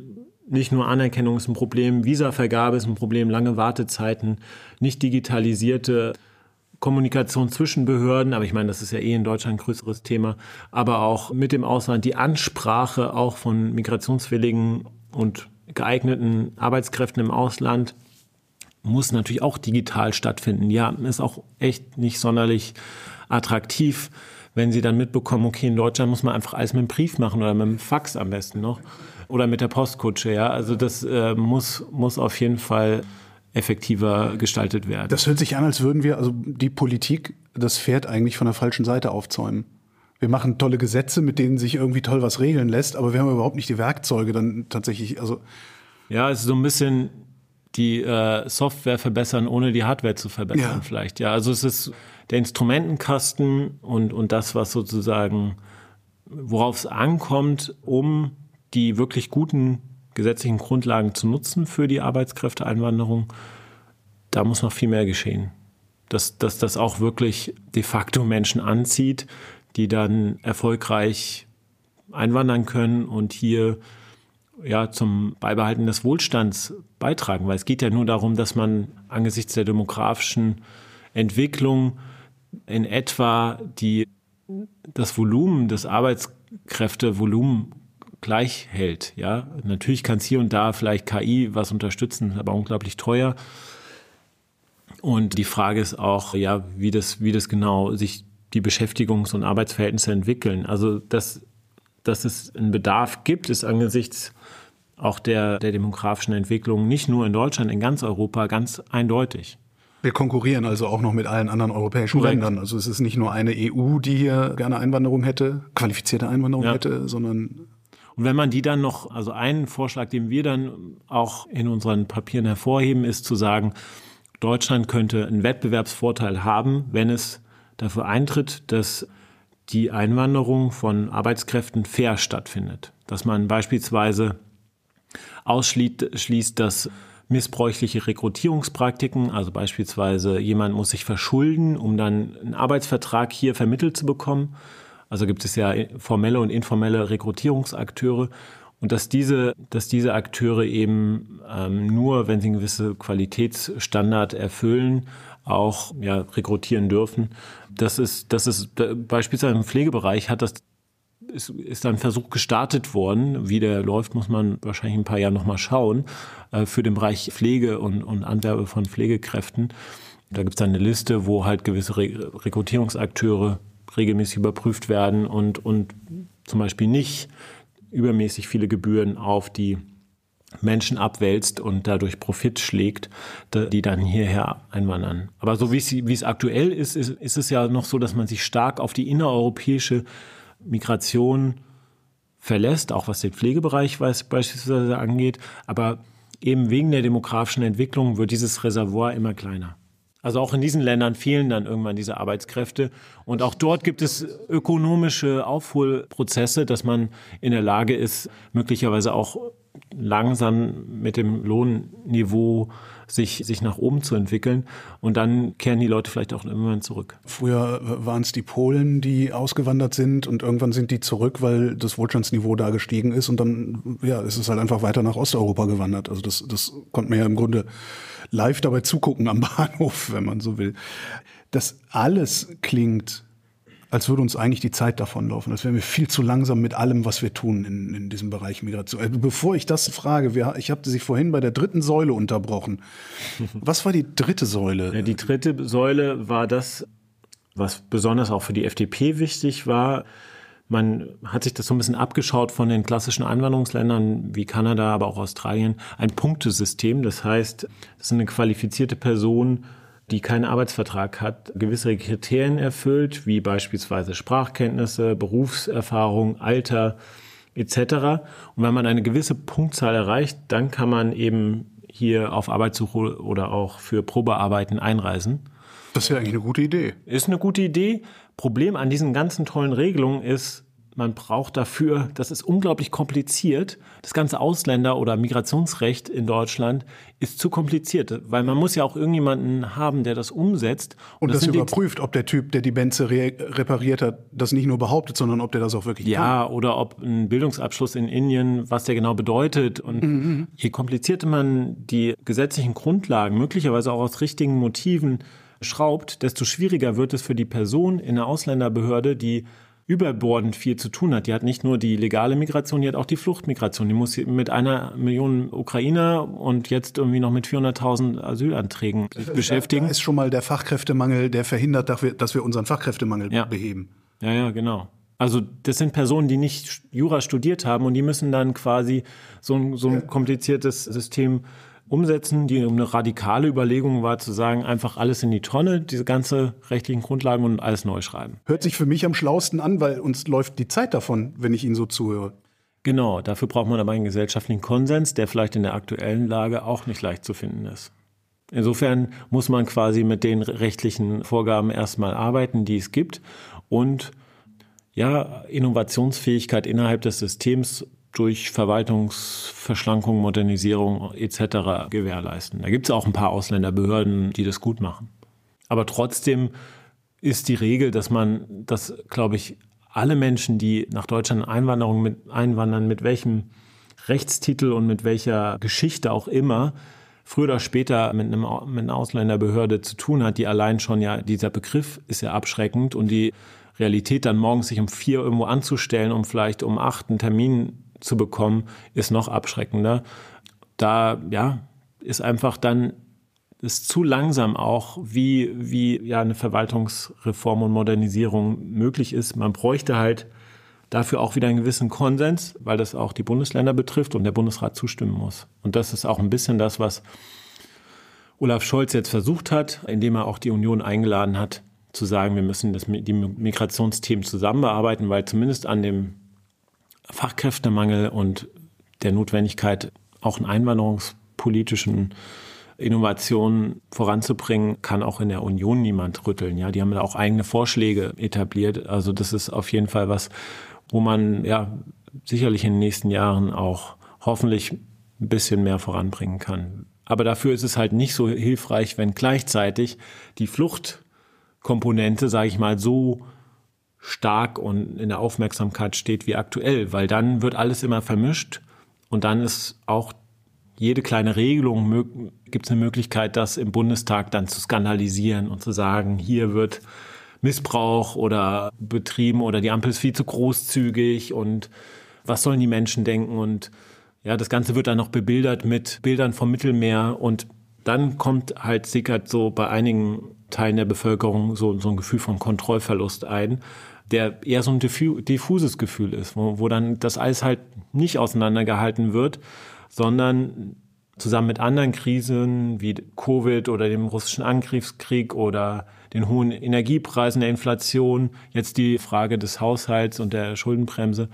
nicht nur Anerkennung ist ein Problem, Visavergabe ist ein Problem, lange Wartezeiten, nicht digitalisierte Kommunikation zwischen Behörden, aber ich meine, das ist ja eh in Deutschland ein größeres Thema, aber auch mit dem Ausland, die Ansprache auch von migrationswilligen und geeigneten Arbeitskräften im Ausland muss natürlich auch digital stattfinden. Ja, ist auch echt nicht sonderlich attraktiv, wenn sie dann mitbekommen, okay, in Deutschland muss man einfach alles mit dem Brief machen oder mit dem Fax am besten noch oder mit der Postkutsche. Ja, also das äh, muss, muss auf jeden Fall effektiver gestaltet werden. Das hört sich an, als würden wir also die Politik das Pferd eigentlich von der falschen Seite aufzäumen. Wir machen tolle Gesetze, mit denen sich irgendwie toll was regeln lässt, aber wir haben überhaupt nicht die Werkzeuge dann tatsächlich. Also ja, es ist so ein bisschen die äh, Software verbessern, ohne die Hardware zu verbessern, ja. vielleicht. Ja, also es ist der Instrumentenkasten und, und das, was sozusagen, worauf es ankommt, um die wirklich guten gesetzlichen Grundlagen zu nutzen für die Arbeitskräfteeinwanderung, da muss noch viel mehr geschehen. Dass, dass das auch wirklich de facto Menschen anzieht, die dann erfolgreich einwandern können und hier ja, zum Beibehalten des Wohlstands beitragen. Weil es geht ja nur darum, dass man angesichts der demografischen Entwicklung in etwa die, das Volumen, das Arbeitskräftevolumen gleich hält. Ja, natürlich kann es hier und da vielleicht KI was unterstützen, aber unglaublich teuer. Und die Frage ist auch, ja, wie das, wie das genau sich die Beschäftigungs- und Arbeitsverhältnisse entwickeln. Also, dass, dass es einen Bedarf gibt, ist angesichts auch der, der demografischen Entwicklung nicht nur in Deutschland, in ganz Europa ganz eindeutig. Wir konkurrieren also auch noch mit allen anderen europäischen Korrekt. Ländern. Also es ist nicht nur eine EU, die hier gerne Einwanderung hätte, qualifizierte Einwanderung ja. hätte, sondern und wenn man die dann noch, also einen Vorschlag, den wir dann auch in unseren Papieren hervorheben, ist zu sagen, Deutschland könnte einen Wettbewerbsvorteil haben, wenn es dafür eintritt, dass die Einwanderung von Arbeitskräften fair stattfindet. Dass man beispielsweise ausschließt, dass missbräuchliche Rekrutierungspraktiken, also beispielsweise jemand muss sich verschulden, um dann einen Arbeitsvertrag hier vermittelt zu bekommen, also gibt es ja formelle und informelle Rekrutierungsakteure. Und dass diese, dass diese Akteure eben ähm, nur, wenn sie einen gewissen Qualitätsstandard erfüllen, auch ja, rekrutieren dürfen. Das ist, das ist beispielsweise im Pflegebereich hat das ist, ist ein Versuch gestartet worden. Wie der läuft, muss man wahrscheinlich ein paar Jahre nochmal schauen, äh, für den Bereich Pflege und, und Anwerbe von Pflegekräften. Da gibt es eine Liste, wo halt gewisse Re Rekrutierungsakteure regelmäßig überprüft werden und, und zum Beispiel nicht übermäßig viele Gebühren auf die Menschen abwälzt und dadurch Profit schlägt, die dann hierher einwandern. Aber so wie es, wie es aktuell ist, ist, ist es ja noch so, dass man sich stark auf die innereuropäische Migration verlässt, auch was den Pflegebereich beispielsweise angeht. Aber eben wegen der demografischen Entwicklung wird dieses Reservoir immer kleiner. Also auch in diesen Ländern fehlen dann irgendwann diese Arbeitskräfte. Und auch dort gibt es ökonomische Aufholprozesse, dass man in der Lage ist, möglicherweise auch langsam mit dem Lohnniveau sich, sich nach oben zu entwickeln. Und dann kehren die Leute vielleicht auch irgendwann zurück. Früher waren es die Polen, die ausgewandert sind und irgendwann sind die zurück, weil das Wohlstandsniveau da gestiegen ist und dann ja, ist es halt einfach weiter nach Osteuropa gewandert. Also das, das konnte man ja im Grunde live dabei zugucken am Bahnhof, wenn man so will. Das alles klingt, als würde uns eigentlich die Zeit davonlaufen, als wären wir viel zu langsam mit allem, was wir tun in, in diesem Bereich Migration. Also bevor ich das frage, wir, ich habe Sie vorhin bei der dritten Säule unterbrochen. Was war die dritte Säule? Ja, die dritte Säule war das, was besonders auch für die FDP wichtig war, man hat sich das so ein bisschen abgeschaut von den klassischen Einwanderungsländern wie Kanada, aber auch Australien. Ein Punktesystem, das heißt, das ist eine qualifizierte Person, die keinen Arbeitsvertrag hat, gewisse Kriterien erfüllt, wie beispielsweise Sprachkenntnisse, Berufserfahrung, Alter etc. Und wenn man eine gewisse Punktzahl erreicht, dann kann man eben hier auf Arbeitssuche oder auch für Probearbeiten einreisen. Das ist ja eigentlich eine gute Idee. Ist eine gute Idee. Problem an diesen ganzen tollen Regelungen ist, man braucht dafür, das ist unglaublich kompliziert. Das ganze Ausländer- oder Migrationsrecht in Deutschland ist zu kompliziert, weil man muss ja auch irgendjemanden haben, der das umsetzt. Und, und das, das überprüft, ob der Typ, der die Benze re repariert hat, das nicht nur behauptet, sondern ob der das auch wirklich ja, kann. Ja, oder ob ein Bildungsabschluss in Indien, was der genau bedeutet. Und mhm. je komplizierter man die gesetzlichen Grundlagen, möglicherweise auch aus richtigen Motiven, schraubt, desto schwieriger wird es für die Person in der Ausländerbehörde, die überbordend viel zu tun hat. Die hat nicht nur die legale Migration, die hat auch die Fluchtmigration. Die muss mit einer Million Ukrainer und jetzt irgendwie noch mit 400.000 Asylanträgen sich beschäftigen. Da ist schon mal der Fachkräftemangel, der verhindert, dass wir unseren Fachkräftemangel ja. beheben. Ja, ja, genau. Also das sind Personen, die nicht Jura studiert haben und die müssen dann quasi so ein, so ein kompliziertes System umsetzen. Die eine radikale Überlegung war zu sagen, einfach alles in die Tonne, diese ganze rechtlichen Grundlagen und alles neu schreiben. Hört sich für mich am schlausten an, weil uns läuft die Zeit davon, wenn ich Ihnen so zuhöre. Genau, dafür braucht man aber einen gesellschaftlichen Konsens, der vielleicht in der aktuellen Lage auch nicht leicht zu finden ist. Insofern muss man quasi mit den rechtlichen Vorgaben erstmal arbeiten, die es gibt und ja, Innovationsfähigkeit innerhalb des Systems durch Verwaltungsverschlankung, Modernisierung etc. gewährleisten. Da gibt es auch ein paar Ausländerbehörden, die das gut machen. Aber trotzdem ist die Regel, dass man, dass, glaube ich, alle Menschen, die nach Deutschland Einwanderung mit, einwandern, mit welchem Rechtstitel und mit welcher Geschichte auch immer, früher oder später mit, einem, mit einer Ausländerbehörde zu tun hat, die allein schon ja, dieser Begriff ist ja abschreckend und die Realität dann morgens sich um vier irgendwo anzustellen, um vielleicht um acht einen Termin zu bekommen, ist noch abschreckender. Da, ja, ist einfach dann ist zu langsam auch, wie, wie ja eine Verwaltungsreform und Modernisierung möglich ist. Man bräuchte halt dafür auch wieder einen gewissen Konsens, weil das auch die Bundesländer betrifft und der Bundesrat zustimmen muss. Und das ist auch ein bisschen das, was Olaf Scholz jetzt versucht hat, indem er auch die Union eingeladen hat, zu sagen, wir müssen das, die Migrationsthemen zusammen bearbeiten, weil zumindest an dem Fachkräftemangel und der Notwendigkeit, auch einen einwanderungspolitischen Innovationen voranzubringen, kann auch in der Union niemand rütteln. Ja, die haben da auch eigene Vorschläge etabliert. Also das ist auf jeden Fall was, wo man ja sicherlich in den nächsten Jahren auch hoffentlich ein bisschen mehr voranbringen kann. Aber dafür ist es halt nicht so hilfreich, wenn gleichzeitig die Fluchtkomponente, sage ich mal, so stark und in der Aufmerksamkeit steht wie aktuell, weil dann wird alles immer vermischt und dann ist auch jede kleine Regelung, gibt es eine Möglichkeit, das im Bundestag dann zu skandalisieren und zu sagen, hier wird Missbrauch oder betrieben oder die Ampel ist viel zu großzügig und was sollen die Menschen denken? Und ja, das Ganze wird dann noch bebildert mit Bildern vom Mittelmeer und dann kommt halt, sickert so bei einigen Teilen der Bevölkerung so, so ein Gefühl von Kontrollverlust ein, der eher so ein diffuses Gefühl ist, wo, wo dann das Eis halt nicht auseinandergehalten wird, sondern zusammen mit anderen Krisen wie Covid oder dem russischen Angriffskrieg oder den hohen Energiepreisen, der Inflation, jetzt die Frage des Haushalts und der Schuldenbremse,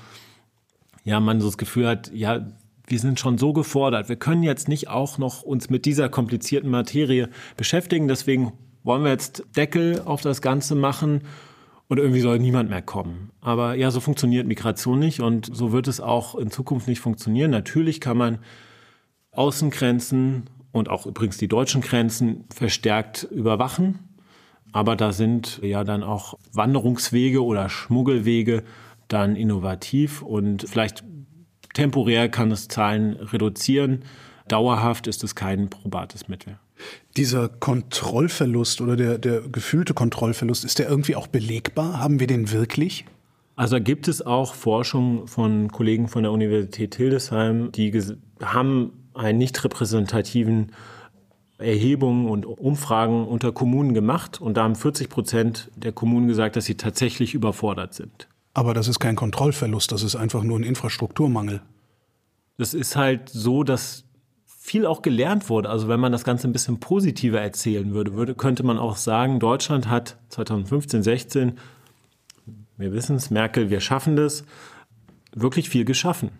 ja, man so das Gefühl hat, ja, wir sind schon so gefordert, wir können jetzt nicht auch noch uns mit dieser komplizierten Materie beschäftigen, deswegen wollen wir jetzt Deckel auf das Ganze machen und irgendwie soll niemand mehr kommen. Aber ja, so funktioniert Migration nicht und so wird es auch in Zukunft nicht funktionieren. Natürlich kann man Außengrenzen und auch übrigens die deutschen Grenzen verstärkt überwachen. Aber da sind ja dann auch Wanderungswege oder Schmuggelwege dann innovativ und vielleicht temporär kann es Zahlen reduzieren. Dauerhaft ist es kein probates Mittel. Dieser Kontrollverlust oder der, der gefühlte Kontrollverlust, ist der irgendwie auch belegbar? Haben wir den wirklich? Also gibt es auch Forschung von Kollegen von der Universität Hildesheim, die haben einen nicht repräsentativen Erhebungen und Umfragen unter Kommunen gemacht und da haben 40 Prozent der Kommunen gesagt, dass sie tatsächlich überfordert sind. Aber das ist kein Kontrollverlust, das ist einfach nur ein Infrastrukturmangel. Das ist halt so, dass viel auch gelernt wurde. Also wenn man das Ganze ein bisschen positiver erzählen würde, würde könnte man auch sagen, Deutschland hat 2015, 16, wir wissen es, Merkel, wir schaffen das, wirklich viel geschaffen.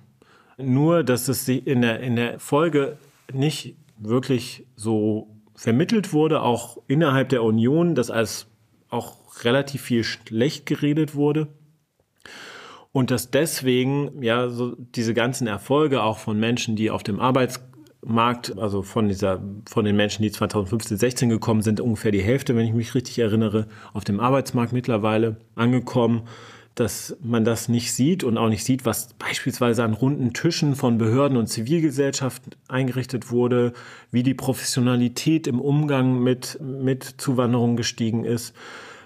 Nur, dass es in der, in der Folge nicht wirklich so vermittelt wurde, auch innerhalb der Union, dass als auch relativ viel schlecht geredet wurde. Und dass deswegen ja so diese ganzen Erfolge auch von Menschen, die auf dem Arbeitsmarkt, also von dieser, von den Menschen, die 2015, 16 gekommen sind, ungefähr die Hälfte, wenn ich mich richtig erinnere, auf dem Arbeitsmarkt mittlerweile angekommen dass man das nicht sieht und auch nicht sieht, was beispielsweise an runden Tischen von Behörden und Zivilgesellschaft eingerichtet wurde, wie die Professionalität im Umgang mit, mit Zuwanderung gestiegen ist,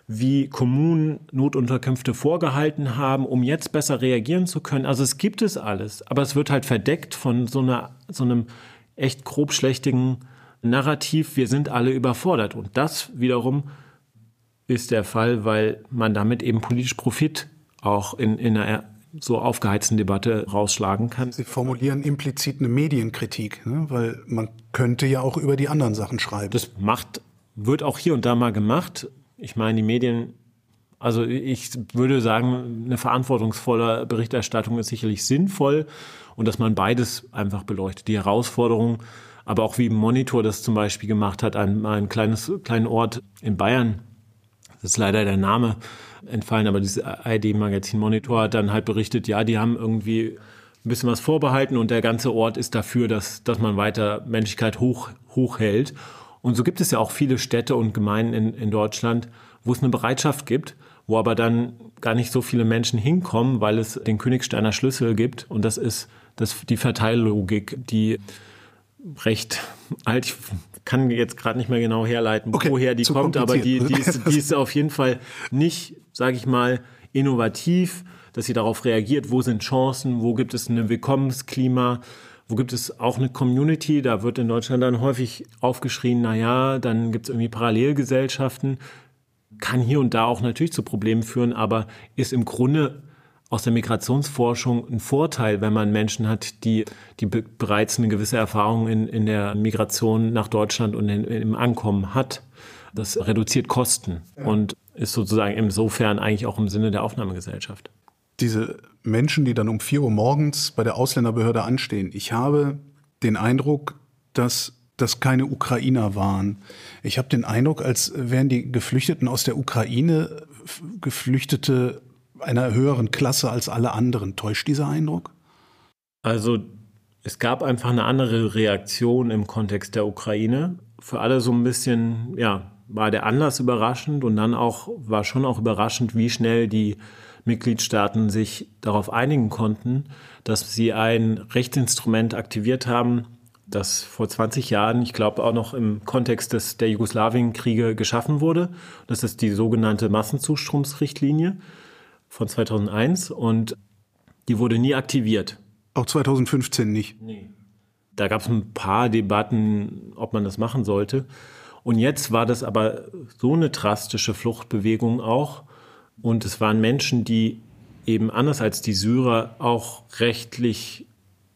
wie Kommunen Notunterkünfte vorgehalten haben, um jetzt besser reagieren zu können. Also es gibt es alles, aber es wird halt verdeckt von so, einer, so einem echt grobschlächtigen Narrativ, wir sind alle überfordert. Und das wiederum ist der Fall, weil man damit eben politisch Profit auch in, in einer so aufgeheizten Debatte rausschlagen kann. Sie formulieren implizit eine Medienkritik, ne? weil man könnte ja auch über die anderen Sachen schreiben. Das macht, wird auch hier und da mal gemacht. Ich meine, die Medien, also ich würde sagen, eine verantwortungsvolle Berichterstattung ist sicherlich sinnvoll und dass man beides einfach beleuchtet. Die Herausforderung, aber auch wie Monitor das zum Beispiel gemacht hat, ein, ein kleines, kleinen Ort in Bayern, das ist leider der Name entfallen, aber dieses ID-Magazin Monitor hat dann halt berichtet, ja, die haben irgendwie ein bisschen was vorbehalten und der ganze Ort ist dafür, dass, dass man weiter Menschlichkeit hoch, hochhält. Und so gibt es ja auch viele Städte und Gemeinden in, in Deutschland, wo es eine Bereitschaft gibt, wo aber dann gar nicht so viele Menschen hinkommen, weil es den Königsteiner Schlüssel gibt. Und das ist das, die Verteillogik, die recht alt, ich kann jetzt gerade nicht mehr genau herleiten, okay, woher die kommt, aber die, die, ist, die ist auf jeden Fall nicht, sage ich mal, innovativ, dass sie darauf reagiert, wo sind Chancen, wo gibt es ein Willkommensklima, wo gibt es auch eine Community, da wird in Deutschland dann häufig aufgeschrien, na ja, dann gibt es irgendwie Parallelgesellschaften, kann hier und da auch natürlich zu Problemen führen, aber ist im Grunde aus der Migrationsforschung ein Vorteil, wenn man Menschen hat, die, die bereits eine gewisse Erfahrung in, in der Migration nach Deutschland und in, im Ankommen hat. Das reduziert Kosten ja. und ist sozusagen insofern eigentlich auch im Sinne der Aufnahmegesellschaft. Diese Menschen, die dann um vier Uhr morgens bei der Ausländerbehörde anstehen, ich habe den Eindruck, dass das keine Ukrainer waren. Ich habe den Eindruck, als wären die Geflüchteten aus der Ukraine Geflüchtete einer höheren Klasse als alle anderen. Täuscht dieser Eindruck? Also es gab einfach eine andere Reaktion im Kontext der Ukraine. Für alle so ein bisschen, ja, war der Anlass überraschend und dann auch war schon auch überraschend, wie schnell die Mitgliedstaaten sich darauf einigen konnten, dass sie ein Rechtsinstrument aktiviert haben, das vor 20 Jahren, ich glaube auch noch im Kontext des, der Jugoslawienkriege geschaffen wurde. Das ist die sogenannte Massenzustromsrichtlinie von 2001 und die wurde nie aktiviert. Auch 2015 nicht? Nee. Da gab es ein paar Debatten, ob man das machen sollte. Und jetzt war das aber so eine drastische Fluchtbewegung auch. Und es waren Menschen, die eben anders als die Syrer auch rechtlich,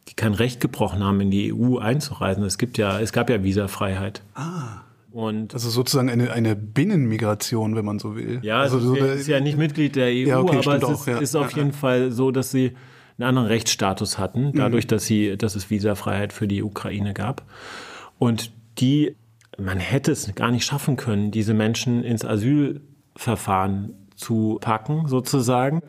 die kein Recht gebrochen haben, in die EU einzureisen. Es gibt ja, es gab ja Visafreiheit. Ah. Und also sozusagen eine, eine Binnenmigration, wenn man so will. Ja, also so ist ja nicht Mitglied der EU, ja, okay, aber es ist, ja. ist auf ja, jeden Fall so, dass sie einen anderen Rechtsstatus hatten, mhm. dadurch, mhm. dass sie, dass es Visafreiheit für die Ukraine gab. Und die, man hätte es gar nicht schaffen können, diese Menschen ins Asylverfahren zu packen, sozusagen.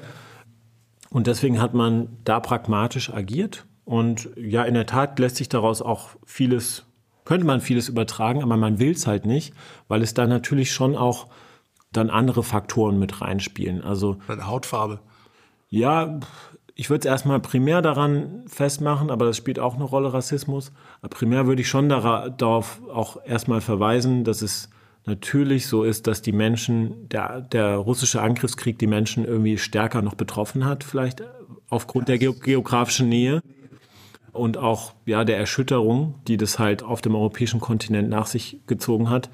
Und deswegen hat man da pragmatisch agiert. Und ja, in der Tat lässt sich daraus auch vieles könnte man vieles übertragen, aber man will es halt nicht, weil es da natürlich schon auch dann andere Faktoren mit reinspielen. Also Deine Hautfarbe. Ja, ich würde es erstmal primär daran festmachen, aber das spielt auch eine Rolle, Rassismus. Aber primär würde ich schon darauf auch erstmal verweisen, dass es natürlich so ist, dass die Menschen, der, der russische Angriffskrieg die Menschen irgendwie stärker noch betroffen hat, vielleicht aufgrund der geografischen Nähe und auch ja der Erschütterung, die das halt auf dem europäischen Kontinent nach sich gezogen hat.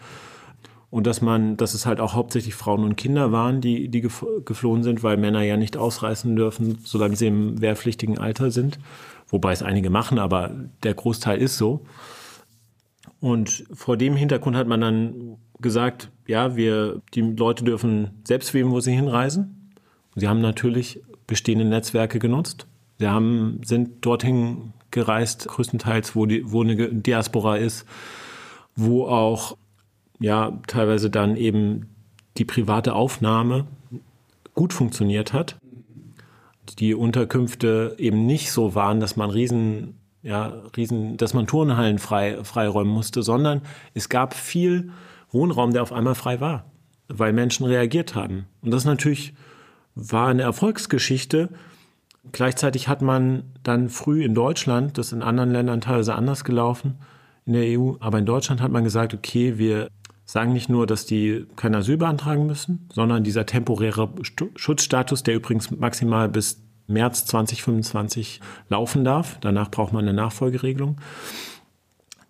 Und dass man, dass es halt auch hauptsächlich Frauen und Kinder waren, die, die geflohen sind, weil Männer ja nicht ausreißen dürfen, solange sie im wehrpflichtigen Alter sind. Wobei es einige machen, aber der Großteil ist so. Und vor dem Hintergrund hat man dann gesagt, ja, wir, die Leute dürfen selbst wählen, wo sie hinreisen. Sie haben natürlich bestehende Netzwerke genutzt. Sie haben, sind dorthin gereist, größtenteils, wo, die, wo eine Diaspora ist, wo auch ja teilweise dann eben die private Aufnahme gut funktioniert hat. die Unterkünfte eben nicht so waren, dass man riesen, ja, riesen, dass man Turnhallen frei, freiräumen musste, sondern es gab viel Wohnraum, der auf einmal frei war, weil Menschen reagiert haben. Und das natürlich war eine Erfolgsgeschichte. Gleichzeitig hat man dann früh in Deutschland, das ist in anderen Ländern teilweise anders gelaufen, in der EU, aber in Deutschland hat man gesagt, okay, wir sagen nicht nur, dass die kein Asyl beantragen müssen, sondern dieser temporäre Schutzstatus, der übrigens maximal bis März 2025 laufen darf, danach braucht man eine Nachfolgeregelung,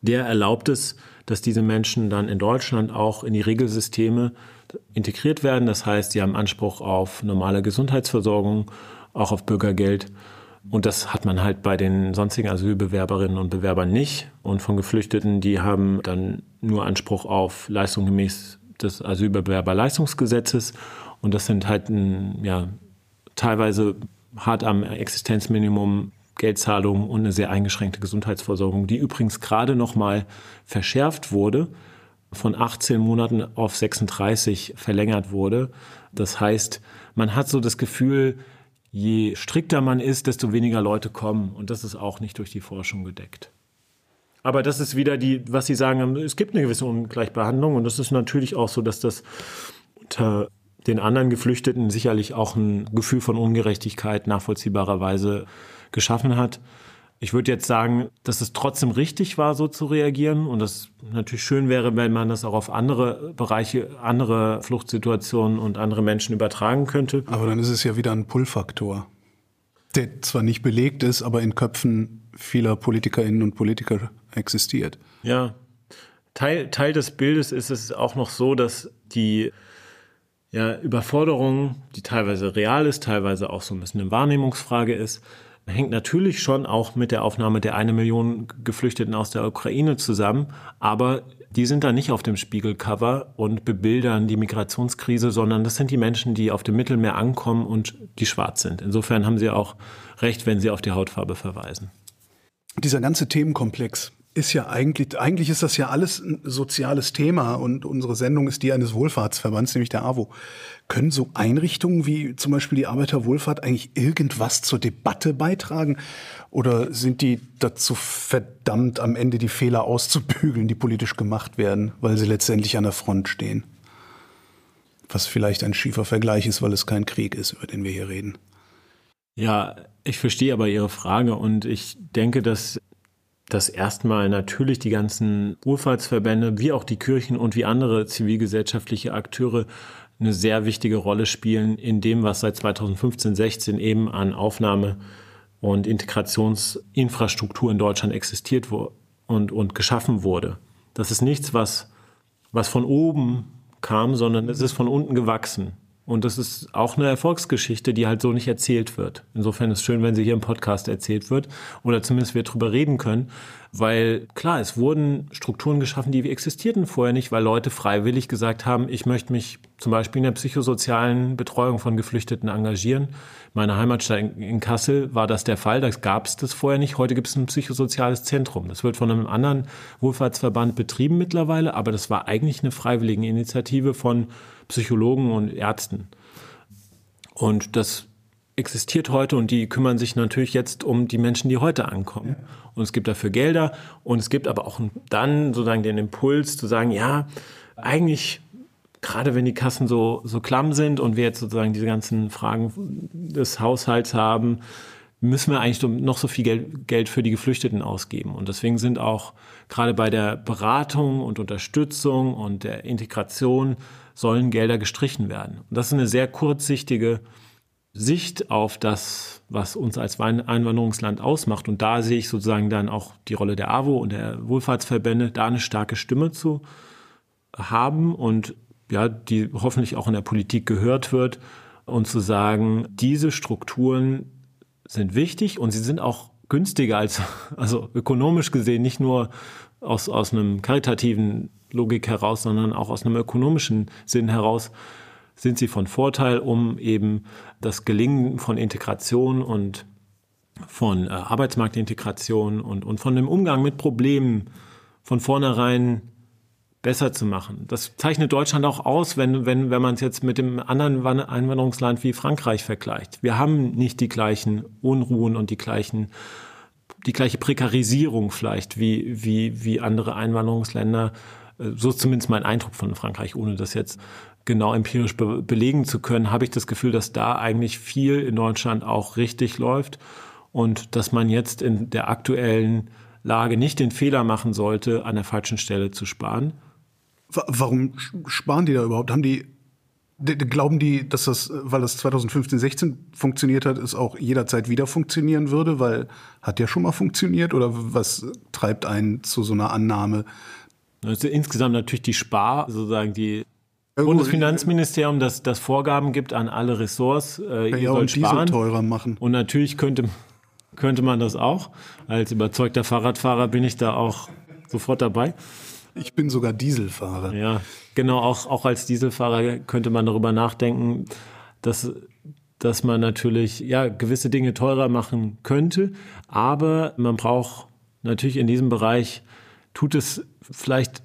der erlaubt es, dass diese Menschen dann in Deutschland auch in die Regelsysteme integriert werden. Das heißt, sie haben Anspruch auf normale Gesundheitsversorgung, auch auf Bürgergeld. Und das hat man halt bei den sonstigen Asylbewerberinnen und Bewerbern nicht. Und von Geflüchteten, die haben dann nur Anspruch auf Leistung gemäß des Asylbewerberleistungsgesetzes. Und das sind halt ja, teilweise hart am Existenzminimum Geldzahlungen und eine sehr eingeschränkte Gesundheitsversorgung, die übrigens gerade noch mal verschärft wurde, von 18 Monaten auf 36 verlängert wurde. Das heißt, man hat so das Gefühl, je strikter man ist, desto weniger Leute kommen. Und das ist auch nicht durch die Forschung gedeckt. Aber das ist wieder die, was Sie sagen, es gibt eine gewisse Ungleichbehandlung. Und das ist natürlich auch so, dass das unter den anderen Geflüchteten sicherlich auch ein Gefühl von Ungerechtigkeit nachvollziehbarerweise geschaffen hat. Ich würde jetzt sagen, dass es trotzdem richtig war, so zu reagieren und das natürlich schön wäre, wenn man das auch auf andere Bereiche, andere Fluchtsituationen und andere Menschen übertragen könnte. Aber dann ist es ja wieder ein Pull-Faktor, der zwar nicht belegt ist, aber in Köpfen vieler Politikerinnen und Politiker existiert. Ja. Teil, Teil des Bildes ist es auch noch so, dass die ja, Überforderung, die teilweise real ist, teilweise auch so ein bisschen eine Wahrnehmungsfrage ist, hängt natürlich schon auch mit der Aufnahme der eine Million Geflüchteten aus der Ukraine zusammen, aber die sind da nicht auf dem Spiegelcover und bebildern die Migrationskrise, sondern das sind die Menschen, die auf dem Mittelmeer ankommen und die schwarz sind. Insofern haben sie auch recht, wenn sie auf die Hautfarbe verweisen. Dieser ganze Themenkomplex ist ja eigentlich, eigentlich ist das ja alles ein soziales Thema und unsere Sendung ist die eines Wohlfahrtsverbands, nämlich der AWO. Können so Einrichtungen wie zum Beispiel die Arbeiterwohlfahrt eigentlich irgendwas zur Debatte beitragen? Oder sind die dazu verdammt, am Ende die Fehler auszubügeln, die politisch gemacht werden, weil sie letztendlich an der Front stehen? Was vielleicht ein schiefer Vergleich ist, weil es kein Krieg ist, über den wir hier reden. Ja, ich verstehe aber Ihre Frage und ich denke, dass dass erstmal natürlich die ganzen Wohlfahrtsverbände, wie auch die Kirchen und wie andere zivilgesellschaftliche Akteure eine sehr wichtige Rolle spielen in dem, was seit 2015, 16 eben an Aufnahme und Integrationsinfrastruktur in Deutschland existiert und, und geschaffen wurde. Das ist nichts, was, was von oben kam, sondern es ist von unten gewachsen. Und das ist auch eine Erfolgsgeschichte, die halt so nicht erzählt wird. Insofern ist es schön, wenn sie hier im Podcast erzählt wird oder zumindest wir drüber reden können. Weil klar, es wurden Strukturen geschaffen, die existierten vorher nicht, weil Leute freiwillig gesagt haben, ich möchte mich zum Beispiel in der psychosozialen Betreuung von Geflüchteten engagieren. Meine Heimatstadt in Kassel war das der Fall, da gab es das vorher nicht. Heute gibt es ein psychosoziales Zentrum. Das wird von einem anderen Wohlfahrtsverband betrieben mittlerweile, aber das war eigentlich eine freiwillige Initiative von Psychologen und Ärzten. Und das existiert heute und die kümmern sich natürlich jetzt um die Menschen, die heute ankommen. Ja. Und es gibt dafür Gelder und es gibt aber auch dann sozusagen den Impuls zu sagen, ja, eigentlich, gerade wenn die Kassen so, so klamm sind und wir jetzt sozusagen diese ganzen Fragen des Haushalts haben, müssen wir eigentlich noch so viel Geld für die Geflüchteten ausgeben. Und deswegen sind auch gerade bei der Beratung und Unterstützung und der Integration sollen Gelder gestrichen werden. Und das ist eine sehr kurzsichtige Sicht auf das, was uns als Einwanderungsland ausmacht. Und da sehe ich sozusagen dann auch die Rolle der AWO und der Wohlfahrtsverbände, da eine starke Stimme zu haben und ja, die hoffentlich auch in der Politik gehört wird und zu sagen, diese Strukturen sind wichtig und sie sind auch günstiger als, also ökonomisch gesehen, nicht nur aus, aus einem karitativen Logik heraus, sondern auch aus einem ökonomischen Sinn heraus sind sie von Vorteil, um eben das Gelingen von Integration und von äh, Arbeitsmarktintegration und, und von dem Umgang mit Problemen von vornherein besser zu machen. Das zeichnet Deutschland auch aus, wenn, wenn, wenn man es jetzt mit dem anderen Einwanderungsland wie Frankreich vergleicht. Wir haben nicht die gleichen Unruhen und die gleichen, die gleiche Prekarisierung vielleicht wie, wie, wie andere Einwanderungsländer. So ist zumindest mein Eindruck von Frankreich, ohne das jetzt genau empirisch be belegen zu können, habe ich das Gefühl, dass da eigentlich viel in Deutschland auch richtig läuft und dass man jetzt in der aktuellen Lage nicht den Fehler machen sollte, an der falschen Stelle zu sparen. Warum sparen die da überhaupt? Haben die Glauben die, dass das, weil das 2015, 16 funktioniert hat, es auch jederzeit wieder funktionieren würde? Weil hat ja schon mal funktioniert? Oder was treibt einen zu so einer Annahme? Also insgesamt natürlich die Spar, sozusagen die Bundesfinanzministerium, das, das Vorgaben gibt an alle Ressorts, äh, ihr ja, sollt sparen. teurer machen. Und natürlich könnte, könnte man das auch. Als überzeugter Fahrradfahrer bin ich da auch sofort dabei. Ich bin sogar Dieselfahrer. Ja, genau, auch, auch als Dieselfahrer könnte man darüber nachdenken, dass, dass man natürlich ja, gewisse Dinge teurer machen könnte, aber man braucht natürlich in diesem Bereich, tut es vielleicht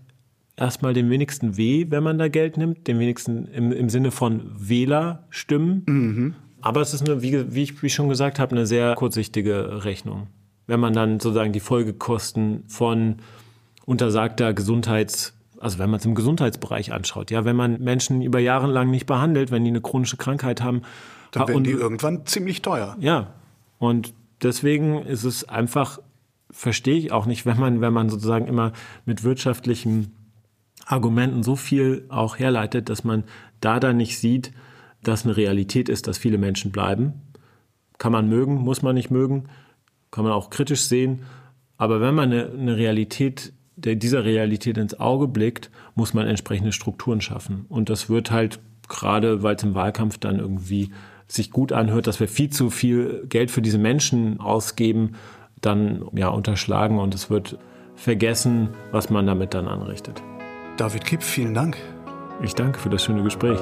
erstmal dem wenigsten weh, wenn man da Geld nimmt, dem wenigsten im, im Sinne von Wählerstimmen. Mhm. Aber es ist, eine, wie, wie ich wie schon gesagt habe, eine sehr kurzsichtige Rechnung. Wenn man dann sozusagen die Folgekosten von untersagter Gesundheits, also wenn man es im Gesundheitsbereich anschaut, ja, wenn man Menschen über Jahre lang nicht behandelt, wenn die eine chronische Krankheit haben, dann werden und, die irgendwann ziemlich teuer. Ja, und deswegen ist es einfach, verstehe ich auch nicht, wenn man, wenn man sozusagen immer mit wirtschaftlichen Argumenten so viel auch herleitet, dass man da dann nicht sieht, dass eine Realität ist, dass viele Menschen bleiben. Kann man mögen, muss man nicht mögen, kann man auch kritisch sehen. Aber wenn man eine, eine Realität, dieser Realität ins Auge blickt, muss man entsprechende Strukturen schaffen. Und das wird halt gerade, weil es im Wahlkampf dann irgendwie sich gut anhört, dass wir viel zu viel Geld für diese Menschen ausgeben, dann ja unterschlagen und es wird vergessen, was man damit dann anrichtet. David Kipp, vielen Dank. Ich danke für das schöne Gespräch.